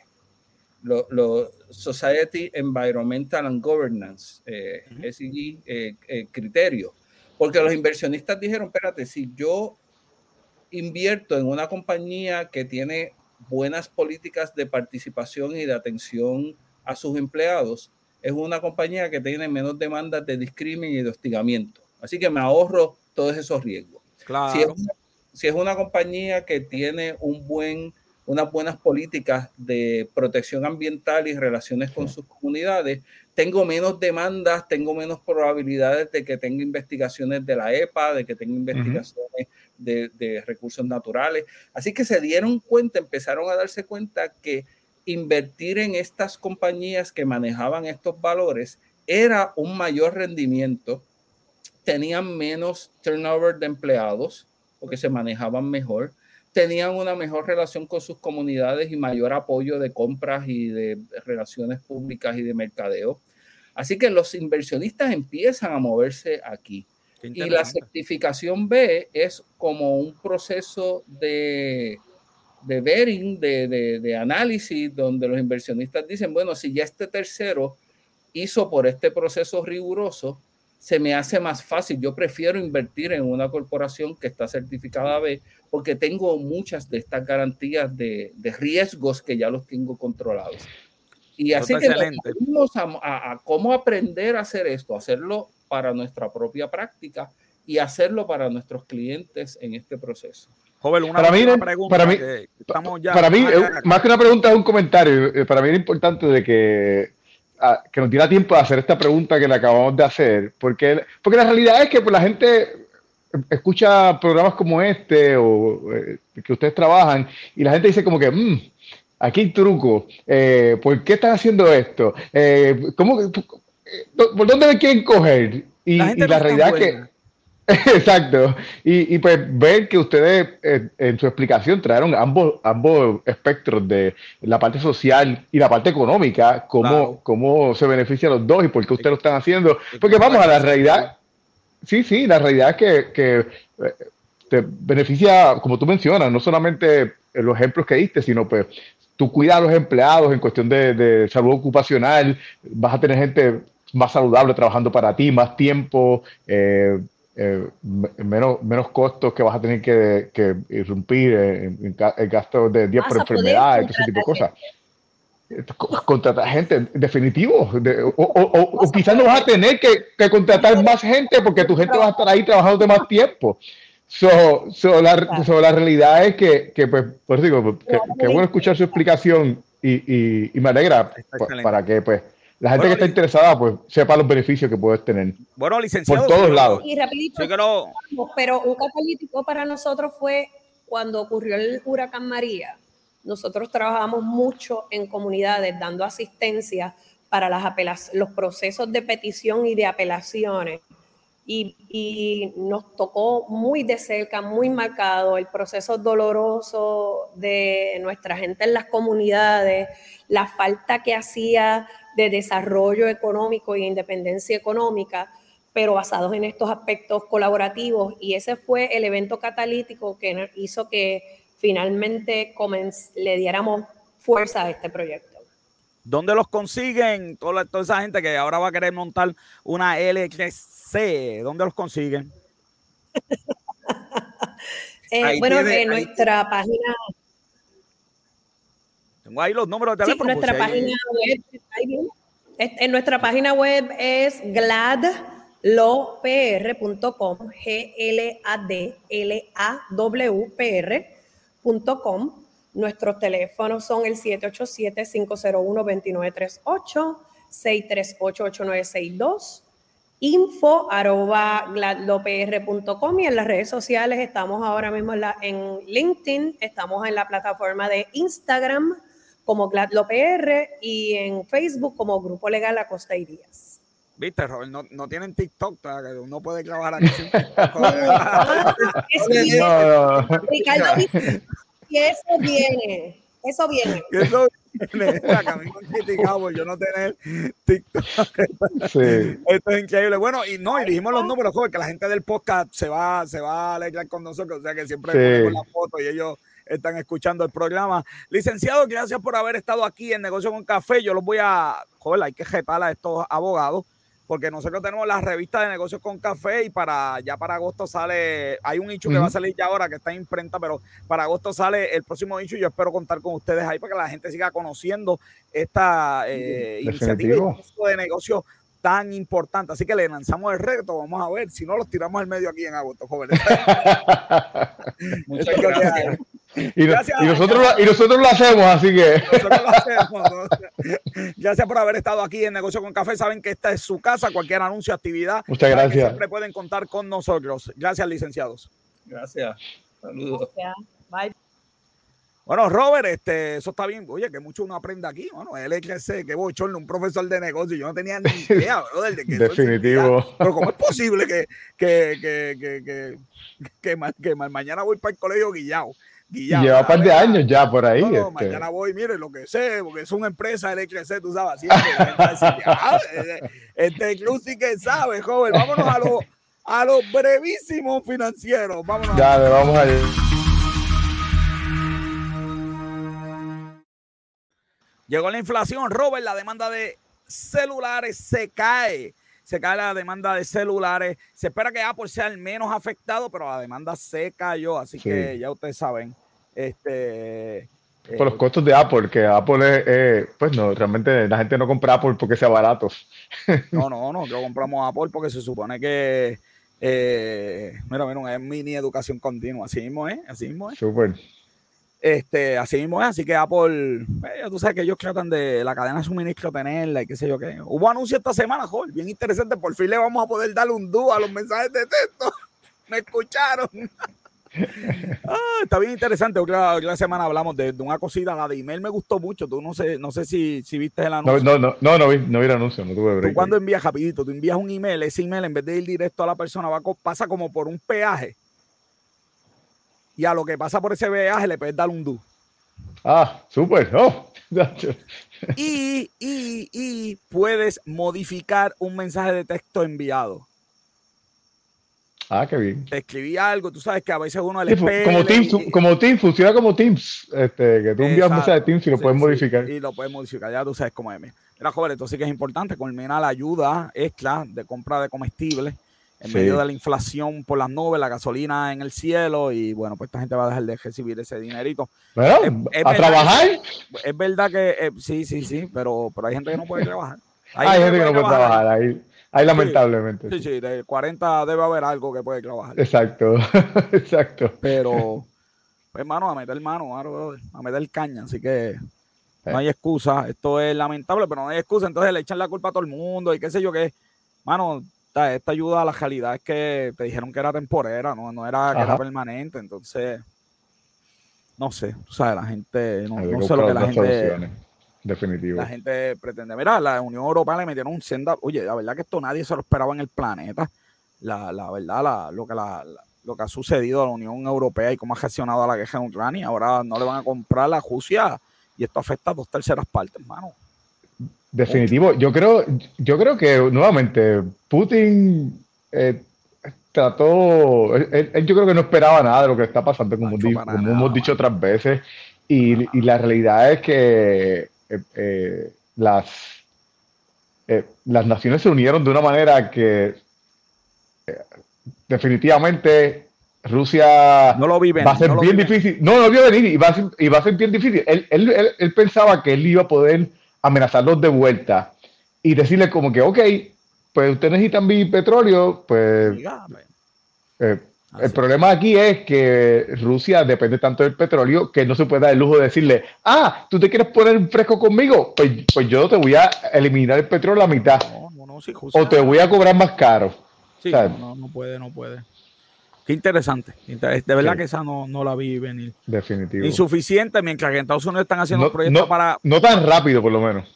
los Society Environmental and Governance, eh, eh, eh, criterio. Porque los inversionistas dijeron, espérate, si yo invierto en una compañía que tiene buenas políticas de participación y de atención a sus empleados, es una compañía que tiene menos demandas de discriminación y de hostigamiento. Así que me ahorro todos esos riesgos. Si, es si es una compañía que tiene un buen unas buenas políticas de protección ambiental y relaciones con sus comunidades, tengo menos demandas, tengo menos probabilidades de que tenga investigaciones de la EPA, de que tenga investigaciones de, recursos naturales. Así que se dieron cuenta, empezaron a darse cuenta que invertir en estas compañías que manejaban estos valores era un mayor rendimiento, tenían menos turnover de empleados porque se manejaban mejor, tenían una mejor relación con sus comunidades y mayor apoyo de compras y de relaciones públicas y de mercadeo. Así que los inversionistas empiezan a moverse aquí. Y la certificación B es como un proceso de, de vetting, de, de, análisis, donde los inversionistas dicen, bueno, si ya este tercero hizo por este proceso riguroso, se me hace más fácil. Yo prefiero invertir en una corporación que está certificada B porque tengo muchas de estas garantías de, riesgos que ya los tengo controlados. Y así que vamos a, a, cómo aprender a hacer esto, hacerlo para nuestra propia práctica y hacerlo para nuestros clientes en este proceso. Joven, una para mí, pregunta. Para mí, para mí más que una pregunta, es un comentario. Eh, para mí es importante de que, que nos diera tiempo de hacer esta pregunta que le acabamos de hacer, porque, porque la realidad es que pues, la gente escucha programas como este o eh, que ustedes trabajan y la gente dice como que, mmm, aquí hay truco, eh, ¿por qué están haciendo esto? ¿cómo, ¿Por dónde me quieren coger? Y la, realidad es que Exacto. Y, y, pues ver que ustedes eh, en su explicación trajeron ambos, ambos espectros de la parte social y la parte económica, cómo, cómo se benefician los dos y por qué ustedes lo están haciendo. Porque vamos a la realidad. Sí, sí, la realidad es que, que eh, te beneficia, como tú mencionas, no solamente los ejemplos que diste, sino pues tú cuidas a los empleados en cuestión de, de salud ocupacional, vas a tener gente más saludable trabajando para ti, más tiempo. Eh, eh, menos, menos costos que vas a tener que, que irrumpir en, el gasto de días por enfermedad, ese tipo de cosas. Contratar gente, definitivo. o, o, quizás no vas a tener que, que, contratar más gente porque tu gente va a estar ahí trabajando de más tiempo. So, so, la, la realidad es que, que pues, por digo, que, que bueno escuchar su explicación y, y, y me alegra para que, pues, la gente que está interesada pues sepa los beneficios que puedes tener. Bueno, licenciado. Por todos lados. Y rapidito, pero un catalítico para nosotros fue cuando ocurrió el huracán María. Nosotros trabajamos mucho en comunidades dando asistencia para las los procesos de petición y de apelaciones. Y, y, nos tocó muy de cerca, muy marcado el proceso doloroso de nuestra gente en las comunidades, la falta que hacía de desarrollo económico e independencia económica, pero basados en estos aspectos colaborativos. Y ese fue el evento catalítico que hizo que finalmente le diéramos fuerza a este proyecto. ¿Dónde los consiguen? Toda, toda esa gente que ahora va a querer montar una LXC, ¿dónde los consiguen? Eh, bueno, en nuestra página tengo ahí los números de teléfono. nuestra página web, en nuestra página web es gladlopr.com, G-L-A-D-L-A-W-P-R.com. Nuestros teléfonos son el 787-501-2938, 638-8962, info arroba gladlopr.com y en las redes sociales estamos ahora mismo en, en LinkedIn, estamos en la plataforma de Instagram, como Gladlo PR y en Facebook como Grupo Legal Acosta y Díaz. Viste, Robert, no, no tienen TikTok, uno puede grabar aquí sin Ricardo dice, y eso viene, eso viene. Eso viene, a mí me han criticado yo no tener TikTok. Sí. Esto es increíble. Bueno, y no, y dijimos los números, joven, que la gente del podcast se va, se va a alegrar con nosotros, o sea que siempre ponemos la foto y ellos están escuchando el programa. Licenciado, gracias por haber estado aquí en Negocio con Café. Yo los voy a, joder, hay que jetar a estos abogados porque nosotros tenemos la revista de negocios con café y para ya para agosto sale, hay un hecho que va a salir ya ahora que está en imprenta, pero para agosto sale el próximo hecho y yo espero contar con ustedes ahí para que la gente siga conociendo esta eh, iniciativa de negocio tan importante. Así que le lanzamos el reto, vamos a ver si no los tiramos al medio aquí en agosto, jóvenes. Muchas gracias. Y, nosotros, y nosotros lo hacemos, así que. Gracias por haber estado aquí en Negocio con Café. Saben que esta es su casa, cualquier anuncio, actividad. Muchas gracias. Siempre pueden contar con nosotros. Gracias, licenciados. Gracias. Saludos. Bye. Bueno, Robert, este, eso está bien. Oye, que mucho uno aprende aquí. Bueno, él es que sé que bochorno, un profesor de negocio. Yo no tenía ni idea, brother, de que Definitivo. Pero ¿cómo es posible que, que, que, que, que, que, que mañana voy para el colegio guillado? Lleva un par de años ya por ahí. No, este. Mañana voy, mire, lo que sé, porque es una empresa eléctrica, tú sabes, ah, eh, este club sí que sabe, joven. Vámonos a los a los brevísimos financieros. Vámonos. Dale, vamos a ir. Llegó la inflación, Robert, la demanda de celulares se cae. Se cae la demanda de celulares. Se espera que Apple sea el menos afectado, pero la demanda se cayó. Así que ya ustedes saben. Este, por los eh, costos de Apple, que Apple es, pues no, realmente la gente no compra Apple porque sea barato. No, no, no, yo compramos Apple porque se supone que, Eh, mira, mira, es mini educación continua, así mismo es, así mismo es. Súper. Este, así mismo es, así que Apple, eh, tú sabes que ellos tratan de la cadena de suministro tenerla y qué sé yo qué. Hubo anuncio esta semana, Joel, bien interesante, por fin le vamos a poder darle un dúo a los mensajes de texto. Me escucharon. ah, está bien interesante. Otra, semana hablamos de, una cosita, la de email me gustó mucho. Tú no sé, no sé si, si viste el anuncio. No, no, no, no, vi, no vi el anuncio, no tuve Tú cuando envías rapidito, tú envías un email, ese email en vez de ir directo a la persona, va, pasa como por un peaje y a lo que pasa por ese viaje le puedes dar un do. Ah, súper. Oh. y, y, y puedes modificar un mensaje de texto enviado. Ah, qué bien. Te escribí algo, tú sabes que a veces uno le como, Teams, como Teams, funciona como Teams, este, que tú envías un mensaje de Teams y lo puedes modificar. y lo puedes modificar, ya tú sabes cómo es. Mira, joven, esto sí que es importante, culmina la ayuda extra de compra de comestibles en medio de la inflación por las nubes, la gasolina en el cielo y bueno, pues esta gente va a dejar de recibir ese dinerito. ¿A trabajar? es verdad que eh, sí, sí, sí, pero, pero hay gente que no puede trabajar. Hay, gente que no puede trabajar, ahí, ahí lamentablemente. Sí, sí, de 40 debe haber algo que puede trabajar. Exacto, exacto. Pero, pues hermano, a meter mano, a meter caña, así que no hay excusa. Esto es lamentable, pero no hay excusa. Entonces le echan la culpa a todo el mundo y qué sé yo qué. Mano, esta, ayuda a la realidad es que te dijeron que era temporera, no, no era, que era permanente, entonces no sé, tú sabes, la gente, no, sé lo que la gente, definitivo. La gente pretende, mira, la Unión Europea le metieron un senda, oye, la verdad que esto nadie se lo esperaba en el planeta, la, la verdad, la, lo que la, lo que ha sucedido a la Unión Europea y cómo ha gestionado a la guerra en Ucrania, ahora no le van a comprar la Rusia y esto afecta a dos terceras partes, hermano. Definitivo. Yo creo, yo creo que nuevamente Putin eh, trató, él, yo creo que no esperaba nada de lo que está pasando, como, hemos dicho otras veces, y, la realidad es que eh, eh, las, las naciones se unieron de una manera que definitivamente Rusia no lo va a ser bien difícil. No, no vio venir y va a ser, y va a ser bien difícil. Él, él, él pensaba que él iba a poder amenazarlos de vuelta y decirle como que, ok, pues ustedes necesitan mi petróleo, pues... Eh, el problema aquí es que Rusia depende tanto del petróleo que no se puede dar el lujo de decirle, ah, tú te quieres poner fresco conmigo, pues, pues yo te voy a eliminar el petróleo a la mitad. o te voy a cobrar más caro. Sí, no, no, puede, no puede. Qué interesante. De verdad que esa no, no, la vi venir. Definitivo. Insuficiente, mientras que en Estados Unidos están haciendo proyectos para. No tan rápido, por lo menos.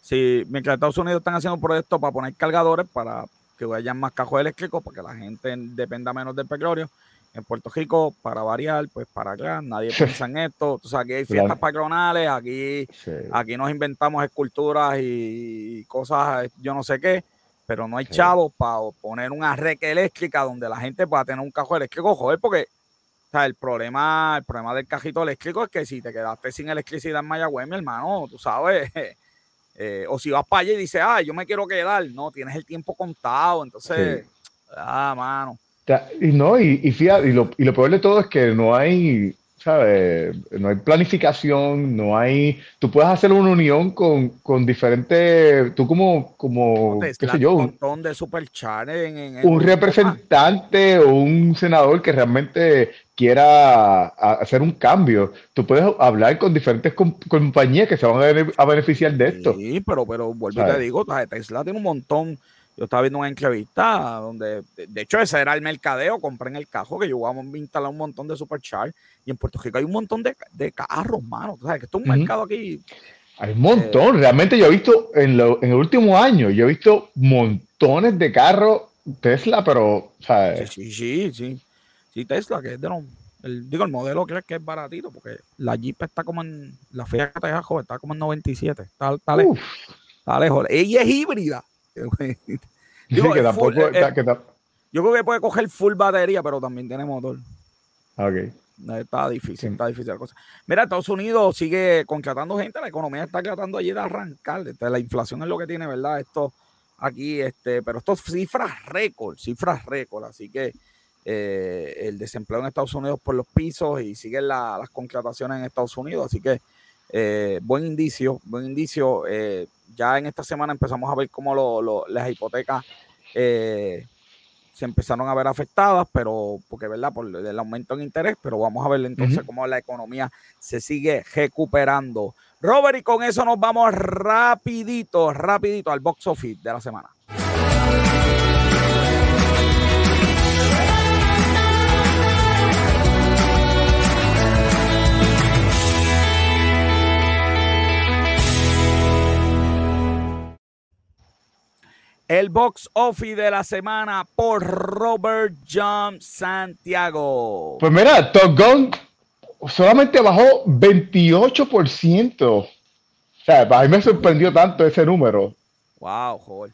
Sí, mientras Estados Unidos están haciendo proyectos para poner cargadores para que vayan más cajos eléctricos, para que la gente dependa menos del petróleo. En Puerto Rico, para variar, pues para acá, nadie piensa en esto. O sea, aquí hay fiestas patronales, aquí, aquí nos inventamos esculturas y cosas, yo no sé qué pero no hay chavos para poner una reca eléctrica donde la gente pueda tener un cajón eléctrico, joder, porque el problema, el problema del cajito eléctrico es que si te quedaste sin electricidad en Mayagüez, mi hermano, tú sabes, eh, o si vas para allá y dices, ah, yo me quiero quedar, no, tienes el tiempo contado, entonces, ah, mano. Y no, y, y, fíjate, y lo, y lo peor de todo es que no hay, no hay planificación, no hay... Tú puedes hacer una unión con, con diferentes... Tú como, como qué sé yo... Un montón de superchar en, un representante o un senador que realmente quiera hacer un cambio. Tú puedes hablar con diferentes compañías que se van a, beneficiar de esto. Sí, pero, pero vuelvo y te digo, Tesla tiene un montón yo estaba viendo una entrevista donde, de hecho, ese era el mercadeo, compré en el cajo que yo voy a instalar un montón de superchar y en Puerto Rico hay un montón de, de carros, mano. sabes que esto es un mercado aquí. Hay un montón. Realmente yo he visto en, lo, en el último año, yo he visto montones de carros Tesla, pero, ¿sabes? Sí, sí, sí. Sí, Tesla, que es de los el, digo, el modelo creo que es baratito, porque la Jeep está como en, la Fiat que te está como en 97, está, está, lejos, está lejos. Ella es híbrida. yo creo que puede coger full batería, pero también tiene motor. Ok. Está difícil, está difícil la cosa. Mira, Estados Unidos sigue contratando gente, la economía está tratando allí de arrancar. Este, la inflación es lo que tiene, ¿verdad? Esto aquí, este, pero esto cifras récord, cifras récord. Así que eh, el desempleo en Estados Unidos por los pisos y siguen las contrataciones en Estados Unidos. Así que eh, buen indicio, buen indicio. Eh, ya en esta semana empezamos a ver cómo las hipotecas se empezaron a ver afectadas, pero porque, ¿verdad? Por el aumento en interés, pero vamos a ver entonces cómo la economía se sigue recuperando. Robert, y con eso nos vamos rapidito, rapidito al box office de la semana. El box office de la semana por Robert John Santiago. Pues mira, Top Gun solamente bajó 28%. O sea, a mí me sorprendió tanto ese número. Wow, joder.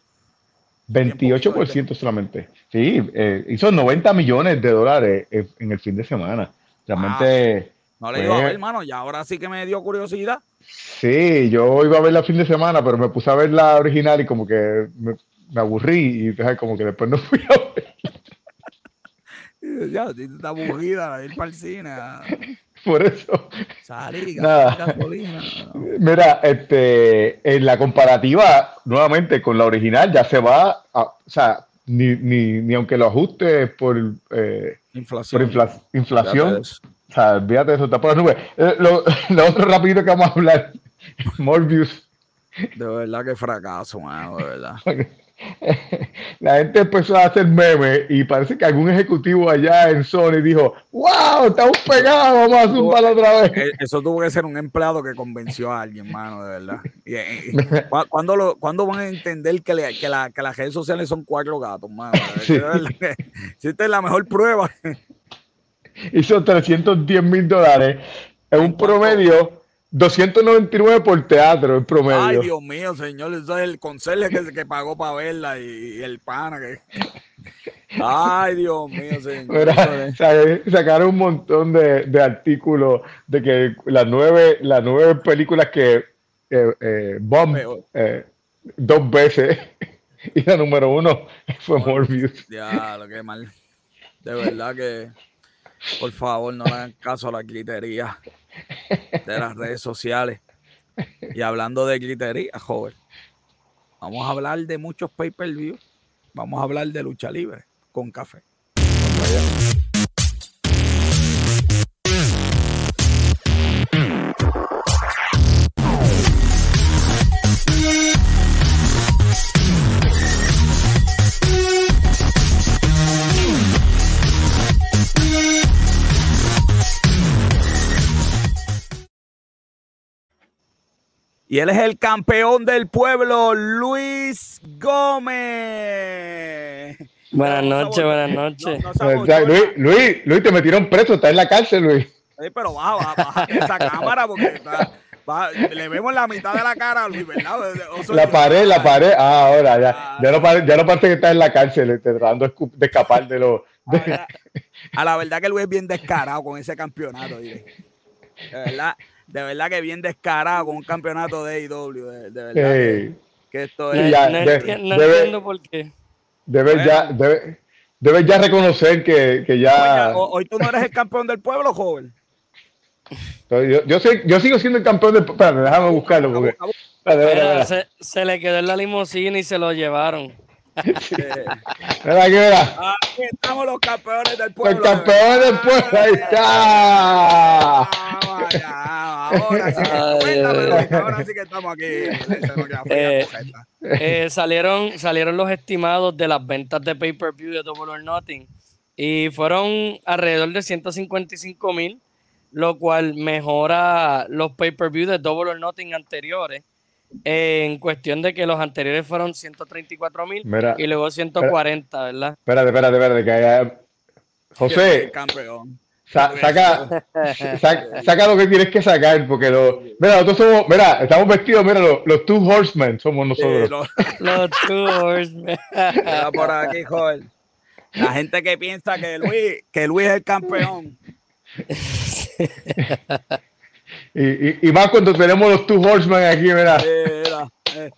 28% solamente. Sí, eh, hizo 90 millones de dólares en el fin de semana. Realmente. No le iba a ver, hermano, y ahora sí que me dio curiosidad. Sí, yo iba a verla el fin de semana, pero me puse a ver la original y como que me, me aburrí y como que después no fui a ver. ya, está aburrida ir para el cine. Por eso. Mira, este, en la comparativa, nuevamente con la original, ya se va, o sea, ni, ni, ni aunque lo ajuste por, eh, inflación. Por inflación. O sea, olvídate de eso, está por las nubes. Eh, lo, lo, otro rapidito que vamos a hablar, Morbius. De verdad que fracaso, mano, de verdad. la gente empezó a hacer memes y parece que algún ejecutivo allá en Sony dijo, wow, estamos pegados, vamos a zumbar otra vez. Eh, eso tuvo que ser un empleado que convenció a alguien, mano, de verdad. Y, ¿cuándo, lo, van a entender que, que, la, que, las redes sociales son cuatro gatos, mano? Si esta es la mejor prueba. Hizo 310 mil dólares en un promedio 299 por teatro en promedio. Ay, Dios mío, señor, eso es el conserje que, que pagó para verla y, el pana que. Ay, Dios mío, señor. sacaron un montón de, artículos de que las nueve, las nueve películas que eh, eh, Bomb eh, dos veces y la número uno fue Morbius. Ya, lo que mal. De verdad que, por favor, no le hagan caso a la gritería de las redes sociales. Y hablando de gritería, joven, vamos a hablar de muchos pay-per-view. Vamos a hablar de lucha libre con café. Y él es el campeón del pueblo, Luis Gómez. Buenas noches, buenas noches. Luis, Luis, Luis, te metieron preso, está en la cárcel, Luis. Sí, pero baja, baja, esa cámara porque está, le vemos la mitad de la cara a Luis, ¿verdad? La pared, la pared. Ah, ahora ya. Ya no, parece, ya no parece que está en la cárcel, tratando de escapar de lo. A la verdad que Luis es bien descarado con ese campeonato, De verdad de verdad que bien descarado con un campeonato de AEW. De, de verdad que, esto es. no, entiendo por qué. Debes ya, debe, debes ya reconocer que, que ya. Hoy, tú no eres el campeón del pueblo, joven. Yo, yo, sé, yo sigo siendo el campeón del pueblo. Déjame buscarlo. Porque, se, se, le quedó en la limusina y se lo llevaron. Aquí estamos los campeones del pueblo. Los campeones del pueblo, ahí está. Ahora sí, que estamos aquí. Eh, eh, salieron, salieron los estimados de las ventas de pay-per-view de Double or Nothing y fueron alrededor de 155 mil, lo cual mejora los pay-per-view de Double or Nothing anteriores en cuestión de que los anteriores fueron 134 mil y luego 140, ¿verdad? Espérate, espérate, espérate, que haya... José, campeón. saca, saca, lo que tienes que sacar, porque lo, mira, nosotros somos, mira, estamos vestidos, mira, los, Two Horsemen somos nosotros. los, Two Horsemen. por aquí, joder. La gente que piensa que Luis, que Luis es el campeón. Y, y, más cuando tenemos los Two Horsemen aquí, ¿verdad? Eh,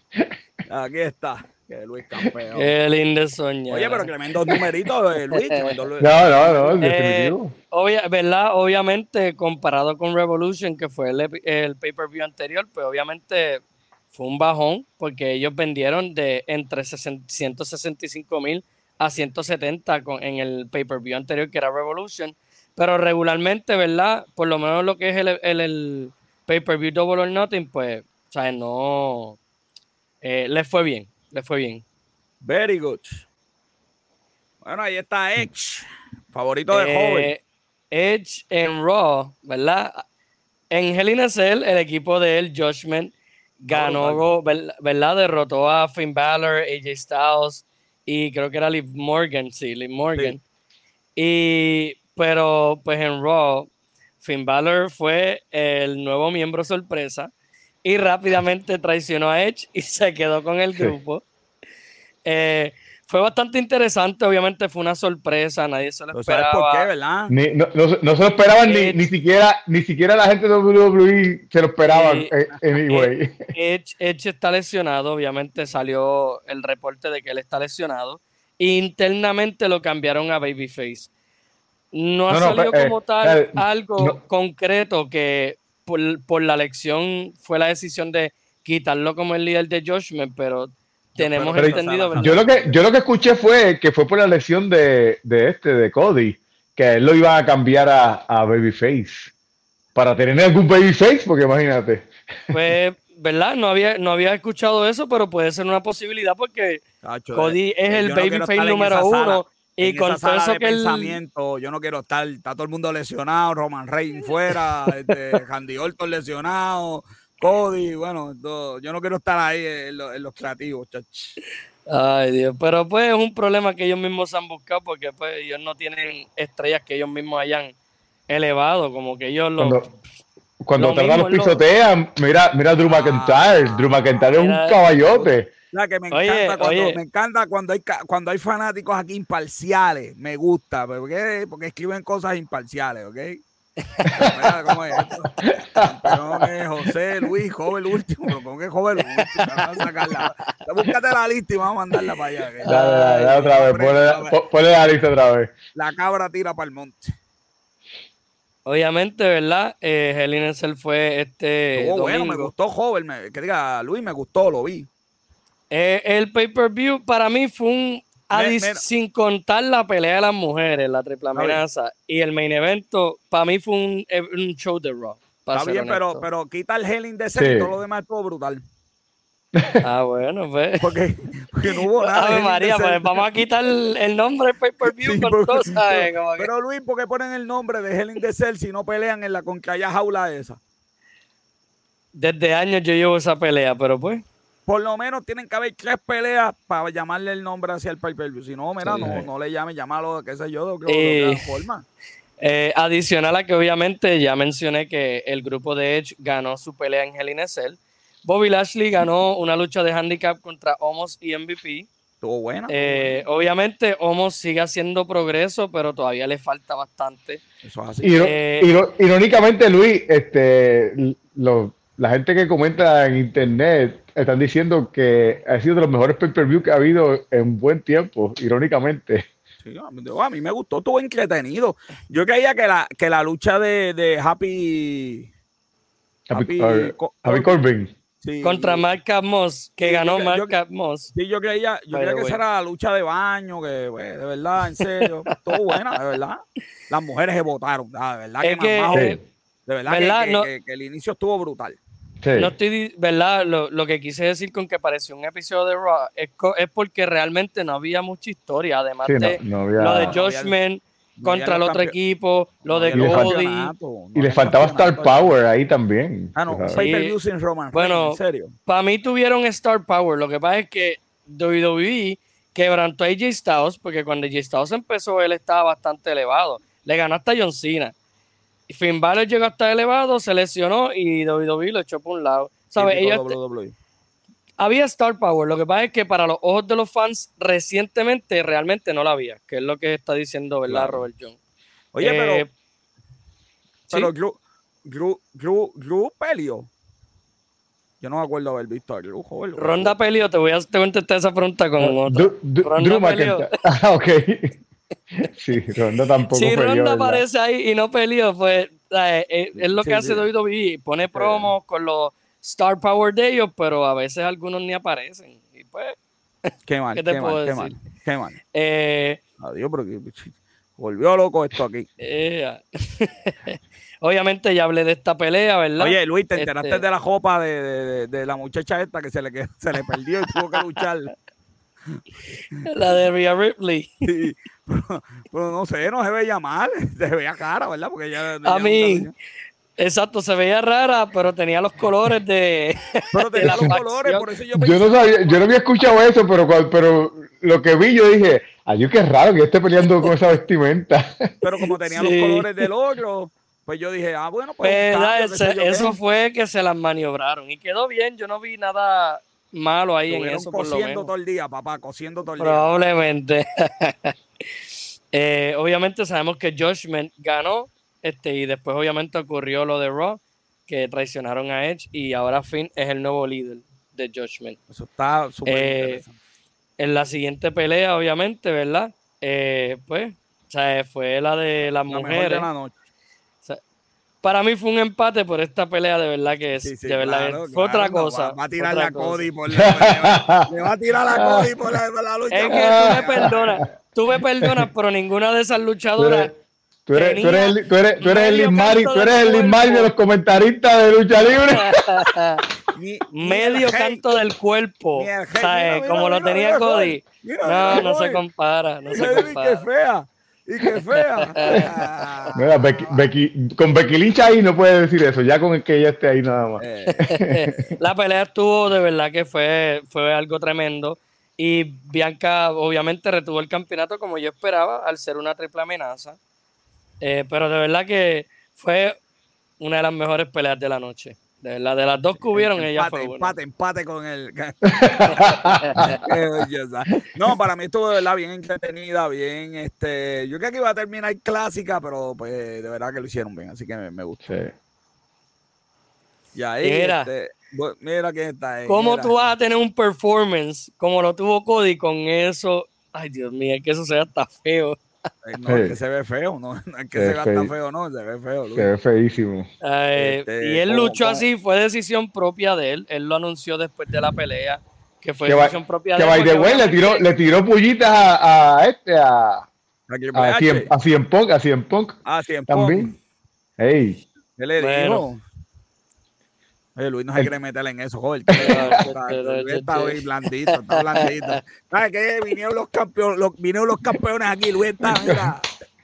aquí está. Que Luis campeón. Qué lindo soñar. Oye, pero tremendo numeritos, eh, Luis. No, no, no, eh, ¿Verdad? Obviamente, comparado con Revolution, que fue el, el pay-per-view anterior, pues obviamente fue un bajón, porque ellos vendieron de entre 165 mil a 170 con, en el pay-per-view anterior que era Revolution. Pero regularmente, ¿verdad? Por lo menos lo que es el, el, el pay-per-view Double or Nothing, pues, o sea, no. Eh, le fue bien, le fue bien. Very good. Bueno, ahí está Edge, favorito de joven. Eh, Edge en Raw, ¿verdad? En Hell in a Cell, el equipo de él, Judgment, ganó, ¿verdad? Derrotó a Finn Balor, AJ Styles y creo que era Liv Morgan, sí, Liv Morgan. Y, pero pues en Raw, Finn Balor fue el nuevo miembro sorpresa y rápidamente traicionó a Edge y se quedó con el grupo. Eh, fue bastante interesante, obviamente fue una sorpresa, nadie se lo esperaba. por qué, ¿verdad? no, se lo esperaban ni, ni, siquiera, ni siquiera la gente de WWE se lo esperaban. Eh, anyway. Edge, Edge, está lesionado, obviamente salió el reporte de que él está lesionado. Internamente lo cambiaron a Babyface. No ha salido como eh, tal eh, algo concreto que por, por, la elección fue la decisión de quitarlo como el líder de Judgment, pero tenemos entendido. Yo lo, que, yo lo que escuché fue que fue por la elección de, de este, de Cody, que él lo iba a cambiar a, a Babyface. Para tener algún Babyface, porque imagínate. Pues, ¿verdad? No había, no había escuchado eso, pero puede ser una posibilidad porque Cody es el Babyface número uno. Y con todo eso que pensamiento, yo no quiero estar, está todo el mundo lesionado, Roman Reigns fuera, este, Andy Orton lesionado, Cody, bueno, yo no quiero estar ahí en, los creativos, chach. Ay, Dios, pero pues es un problema que ellos mismos han buscado porque pues ellos no tienen estrellas que ellos mismos hayan elevado, como que ellos lo... Cuando, cuando los pisotean, mira, mira Drew McIntyre, Drew McIntyre es un caballote. Que me, encanta cuando, me encanta cuando hay cuando hay fanáticos aquí imparciales, me gusta, porque, porque escriben cosas imparciales, ¿ok? Mira cómo es esto. Campeón es José Luis, joven último, pero ¿cómo que joven último? Vamos a sacarla. Búscate la lista y vamos a mandarla para allá. Dale, dale, dale, otra vez, ponle, la lista otra vez. La cabra tira para el monte. Obviamente, ¿verdad? Eh, Helen fue este. Oh, bueno, me gustó joven. Me, que diga, Luis, me gustó, lo vi. Eh, el pay-per-view para mí fue un sin contar la pelea de las mujeres, la triple amenaza y el main evento, para mí fue un, eh, un, show de Raw. Está bien, pero, pero quita el Helen de ser y todo lo demás estuvo brutal. Ah, bueno, pues. Porque, no hubo nada. María, pues vamos a quitar el nombre de pay-per-view con cosas. Pero Luis, ¿por qué ponen el nombre de Helen de Cell si no pelean en la contraya jaula esa? Desde años yo llevo esa pelea, pero pues por lo menos tienen que haber tres peleas para llamarle el nombre hacia el pay-per-view. Si no, mira, no, no, le llame, llámalo, qué sé yo, de, otra eh, forma. Eh, adicional a que obviamente ya mencioné que el grupo de Edge ganó su pelea en Hell in a Cell. Bobby Lashley ganó una lucha de handicap contra Homos y MVP. Estuvo buena. Eh, obviamente Homos sigue haciendo progreso, pero todavía le falta bastante. Eso es así. irónicamente, Luis, este, la gente que comenta en internet están diciendo que ha sido de los mejores pay-per-view que ha habido en buen tiempo, irónicamente. Sí, a mí me gustó, estuvo entretenido. Yo creía que la, que la lucha de, de Happy. Happy, Happy, Corbin. Contra Mark Moss, que ganó Mark Moss. Sí, yo creía, yo creía que esa era la lucha de baño, que pues, de verdad, en serio, estuvo buena, de verdad. Las mujeres se votaron, de verdad que, de verdad, que, que el inicio estuvo brutal. No estoy, ¿verdad? Lo, que quise decir con que pareció un episodio de Raw es, porque realmente no había mucha historia, además de lo de Joshman contra el otro equipo, lo de Cody. Y le faltaba Star Power ahí también. Ah, no, sin Roman. Bueno, en serio. Para mí tuvieron Star Power, lo que pasa es que WWE quebrantó a AJ Styles, porque cuando AJ Styles empezó él estaba bastante elevado. Le ganó hasta John Cena. Finn Balor llegó hasta elevado, se lesionó y WWE lo echó por un lado. ¿Sabes? E. había Star Power. Lo que pasa es que para los ojos de los fans recientemente realmente no la había, que es lo que está diciendo, ¿verdad, Robert John? Oye, pero. Eh, pero Gru, Gru, Gru, Gru Pelio. Yo no me acuerdo haber visto a Gru, joder. Ronda Pelio, te voy a contestar esa pregunta con otra. Ronda Pelio. Ah, ok. Sí, Ronda tampoco. Si Ronda aparece ahí y no peleó, pues eh, es, lo que hace WWE. Pone promos con los Star Power de ellos, pero a veces algunos ni aparecen. Y pues, qué mal, ¿qué te puedo decir? Qué mal. Eh, Adiós, pero que- volvió loco esto aquí. eh, obviamente ya hablé de esta pelea, ¿verdad? Oye, Luis, ¿te enteraste Este- de la copa de, de- de- de la muchacha esta que se le, quedó- se le perdió y tuvo que luchar? La de Rhea Ripley. Sí, pero, pero no sé, no se veía mal, se veía cara, ¿verdad? Porque ya, A mí, exacto, se veía rara, pero tenía los colores de. pero tenía los facción. colores, por eso yo no sabía, yo no había escuchado eso, pero, pero lo que vi yo dije, ay, qué raro que esté peleando con esa vestimenta. pero como tenía Sí. los colores del otro, pues yo dije, ah, bueno, pues. Pues, cambio, ese- qué. eso fue que se las maniobraron y quedó bien. Yo no vi nada malo ahí en eso, por lo menos. todo el día, papá, cosiendo todo el día. Probablemente. Eh, obviamente sabemos que Judgment ganó este, y después obviamente ocurrió lo de Raw, que traicionaron a Edge y ahora Finn es el nuevo líder de Judgment. Eso está súper Eh, interesante. En la siguiente pelea, obviamente, ¿verdad? Eh, pues, o sea, fue la de las La mejor mujeres. de la noche. Para mí fue un empate por esta pelea, de verdad que es, Sí, sí, de verdad, claro, fue claro, otra cosa. Va, va a tirar la. Cody por la, le, va, le va a tirar la Cody por la, por la lucha. Es que tú me perdonas, tú me perdonas, pero ninguna de esas Tú luchadoras eres, tú eres, tú eres el, tú eres, tú eres el medio Liz Mari- canto tú eres el de los comentaristas de lucha libre. Ni- ni medio hate. canto del cuerpo, Ni el hate. ¿sabes? Mira, mira, Como lo tenía mira, Cody. Mira, No, mira, no se compara, no se y qué compara. fea. Y qué fea. Ah. Mira, Becky, Becky- con Becky Lynch ahí no puede decir eso, ya con el que ella esté ahí nada más. Eh, La pelea estuvo de verdad que fue, fue algo tremendo. Y Bianca obviamente retuvo el campeonato como yo esperaba al ser una triple amenaza. Eh, pero de verdad que fue una de las mejores peleas de la noche. De verdad, de las dos que hubieron, ella empate, fue buena. empate, empate con el. No, para mí estuvo de verdad bien entretenida, bien. este Yo creo que iba a terminar clásica, pero pues de verdad que lo hicieron bien, así que me, me gusta. Sí. Y ahí, Mira. este, mira quién está ahí. ¿Cómo mira. tú vas a tener un performance como lo tuvo Cody con eso? Ay, Dios mío, es que eso sea hasta feo. No, es que se ve feo, no, no es que Se se ve vea tan feo. feo, no, se ve feo. Luis. Se ve feísimo. Eh, Este, y él ¿cómo- luchó cómo? así, fue decisión propia de él. Él lo anunció después de la pelea, que fue Que, va- decisión propia que de él. by the way, le tiró, le tiró pullitas a, a este, a, a, PH. Cien, a Cien Punk, a Cien Punk Ah, Cien también. Pong. Ey, ¿Qué le Bueno. dijo? Oye, Luis no se quiere meter en eso, joder. Luis está hoy blandito, está blandito. ¿Sabes qué? Vinieron los campeones, los, vinieron los campeones aquí, Luis está, mira.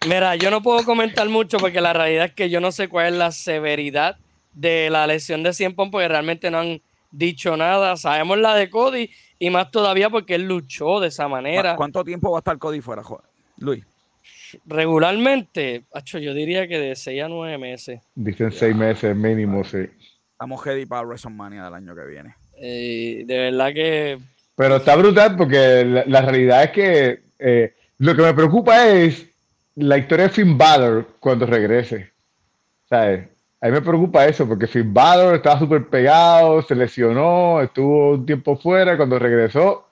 Mira, yo no puedo comentar mucho porque la realidad es que yo no sé cuál es la severidad de la lesión de Cien porque realmente no han dicho nada. Sabemos la de Cody y más todavía porque él luchó de esa manera. ¿Cuánto tiempo va a estar Cody fuera, joder? Luis. Regularmente, acho, yo diría que de 6 a 9 meses. dicen seis meses mínimo, sí. Estamos ready para WrestleMania del año que viene. Eh, de verdad que Pero está brutal porque la, la realidad es que eh, lo que me preocupa es la historia de Finn Balor cuando regrese. ¿Sabes? A mí me preocupa eso porque Finn Balor estaba súper pegado, se lesionó, estuvo un tiempo fuera, cuando regresó,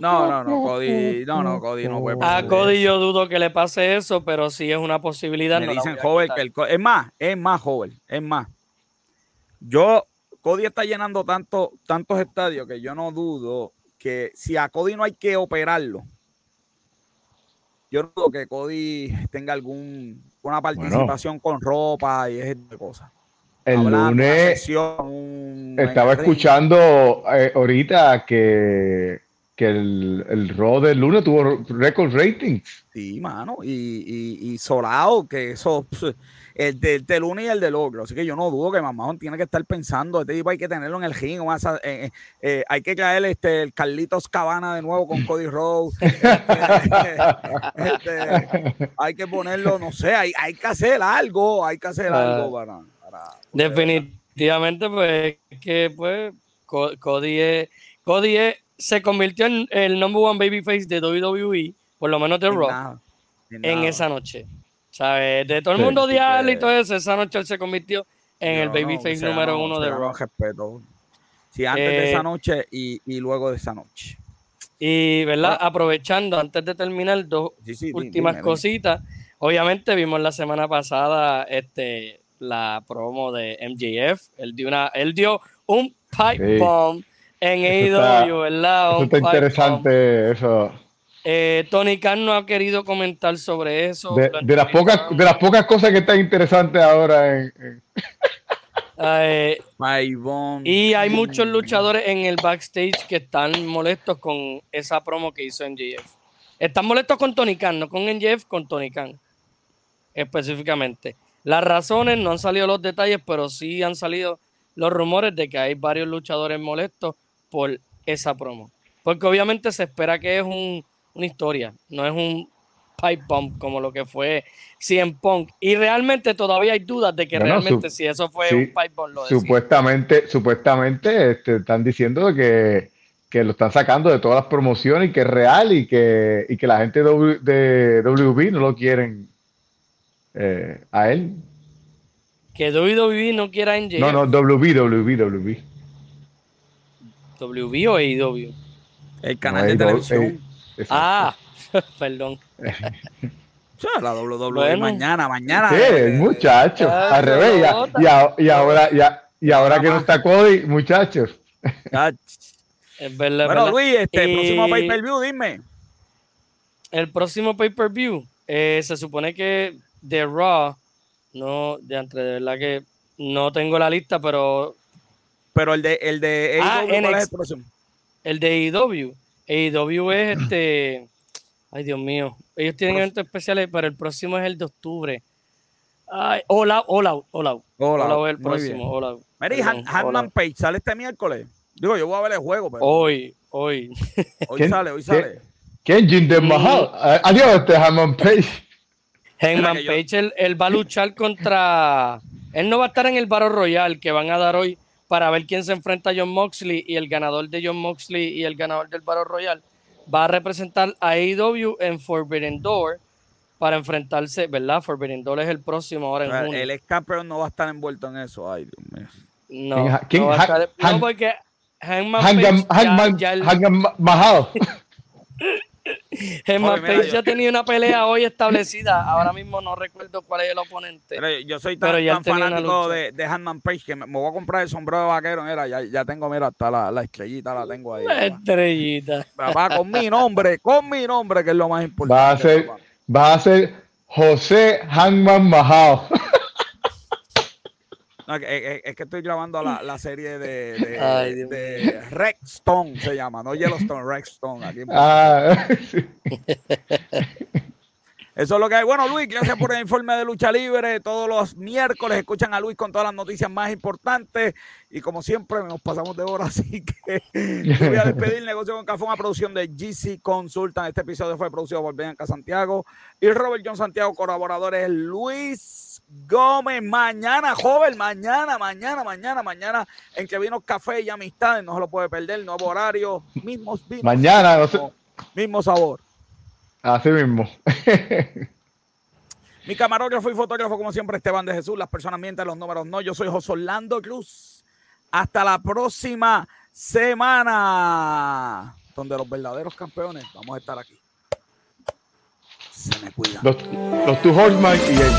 No, no, no, Cody, no, no, Cody no puede a pasar de Cody eso. yo dudo que le pase eso, pero sí es una posibilidad. Me no dicen a joven que el es más, es más joven, es más. Yo, Cody está llenando tanto, tantos estadios que yo no dudo que si a Cody no hay que operarlo, yo no dudo que Cody tenga algún una participación con ropa y ese tipo de cosas. el Hablando, lunes sesión, estaba escuchando eh, ahorita que, que el, el del lunes tuvo record ratings. Sí, mano, y, y, y Solao, que eso, el del de lunes y el del otro. Así que yo no dudo que Mamón tiene que estar pensando, este tipo hay que tenerlo en el ring, o eh, eh, eh, hay que traer este, el Carlitos Cabana de nuevo con Cody Rhodes. Este, este, hay que ponerlo, no sé, hay, hay que hacer algo, hay que hacer Ah. algo para... para Definitivamente, pues, es que pues Co- Cody, es- Cody es- se convirtió en el number one babyface de WWE, por lo menos de sin en nada. odiarlo noche. ¿Sabes? De todo el Sí, mundo así odiarlo y todo eso, esa noche él se convirtió en el no, babyface se número uno de Raw. respeto. Sí, antes de Eh, esa noche y, y luego de esa noche. Y, ¿verdad? Ah. Aprovechando, antes de terminar, dos Sí, sí, últimas dime, dime. cositas. Obviamente vimos la semana pasada este, la promo de MJF. Él dio, una, él dio un pipe Sí. bomb en AEW, ¿verdad? Eso Un está bomb. interesante, eso. Eh, Tony Khan no ha querido comentar sobre eso. De, las pocas, de las pocas cosas que están interesantes ahora en... Eh, y hay muchos luchadores en el backstage que están molestos con esa promo que hizo NJF. Están molestos con Tony Khan, no con NJF, con Tony Khan específicamente. Las razones no han salido los detalles, pero sí han salido los rumores de que hay varios luchadores molestos por esa promo. Porque obviamente se espera que es una historia, no es un pipe bomb como lo que fue CM Punk. Y realmente todavía hay dudas de que realmente si eso fue un pipe bomb. Lo supuestamente, supuestamente este, están diciendo que, lo están sacando de todas las promociones y que es real y que, que la gente de, WB no lo quieren eh, a él. Que WWE no quiera en No, no, WB, WB, WB. ¿WB o AEW? El canal de televisión. Ah, perdón. la WWE mañana, mañana. Sí, eh, muchachos. Ah, al revés. Y, ahora, ya, y ahora que no está Cody, muchachos. Es verdad, bueno, Luis, este el próximo pay-per-view, dime. El próximo pay-per-view eh, se supone que The Raw, no, de entre de verdad que no tengo la lista, pero. Pero el de el de ah, AEW, es el próximo? El de AEW. AEW es este. Ay, Dios mío. Ellos tienen eventos especiales, pero el próximo es el de octubre. Ay, hola, hola, hola. Hola, es el próximo. Hola. Mary, Hanman Page sale este miércoles. Digo, yo voy a ver el juego. Pero... Hoy, hoy. Hoy sale, hoy sale. ¿Quién? Jinder Mahal. Adiós, este Hanman Page. Hangman Page, él, va a luchar contra. Él no va a estar en el Battle Royal que van a dar hoy para ver quién se enfrenta a John Moxley y el ganador de John Moxley y el ganador del Battle Royal va a representar a AEW en Forbidden Door para enfrentarse, ¿verdad? Forbidden Door es el próximo ahora en junio. El ex campeón no va a estar envuelto en eso, ay Dios mío. No, ¿Quién, no, va a estar, no porque Hangman Hangman, ya, Hangman Mahal. Germán Page ya tenía una pelea hoy establecida. Ahora mismo no recuerdo cuál es el oponente. yo soy tan, fanático de, de Hanman Page que me, voy a comprar el sombrero de vaquero. Mira, ya, ya tengo, mira, hasta la, la, estrellita la tengo ahí. La estrellita. Va con mi nombre, con mi nombre, que es lo más importante. Va a ser, va a ser José Hanman Mahal. es, que estoy grabando la, serie de, de, de Rexstone, se llama, no Yellowstone, Rexstone. Aquí ah, Eso es lo que hay. Bueno, Luis, gracias por el informe de lucha libre. Todos los miércoles escuchan a Luis con todas las noticias más importantes. Y como siempre, nos pasamos de hora, así que voy a despedir Negocio con Café, una producción de GC Consultan. Este episodio fue producido por Bianca Santiago y Robert John Santiago, colaboradores Luis. Gómez. Mañana, joven, mañana, mañana, mañana, mañana, en que vino café y amistades, no se lo puede perder, nuevo horario, mismos vinos. Mañana, mismo, sabor. Así mismo. Mi camarógrafo y fotógrafo, como siempre, Esteban de Jesús. Las personas mienten, los números no. Yo soy José Orlando Cruz. Hasta la próxima semana, donde los verdaderos campeones vamos a estar aquí. Se me cuida. Los, los two horsemen y el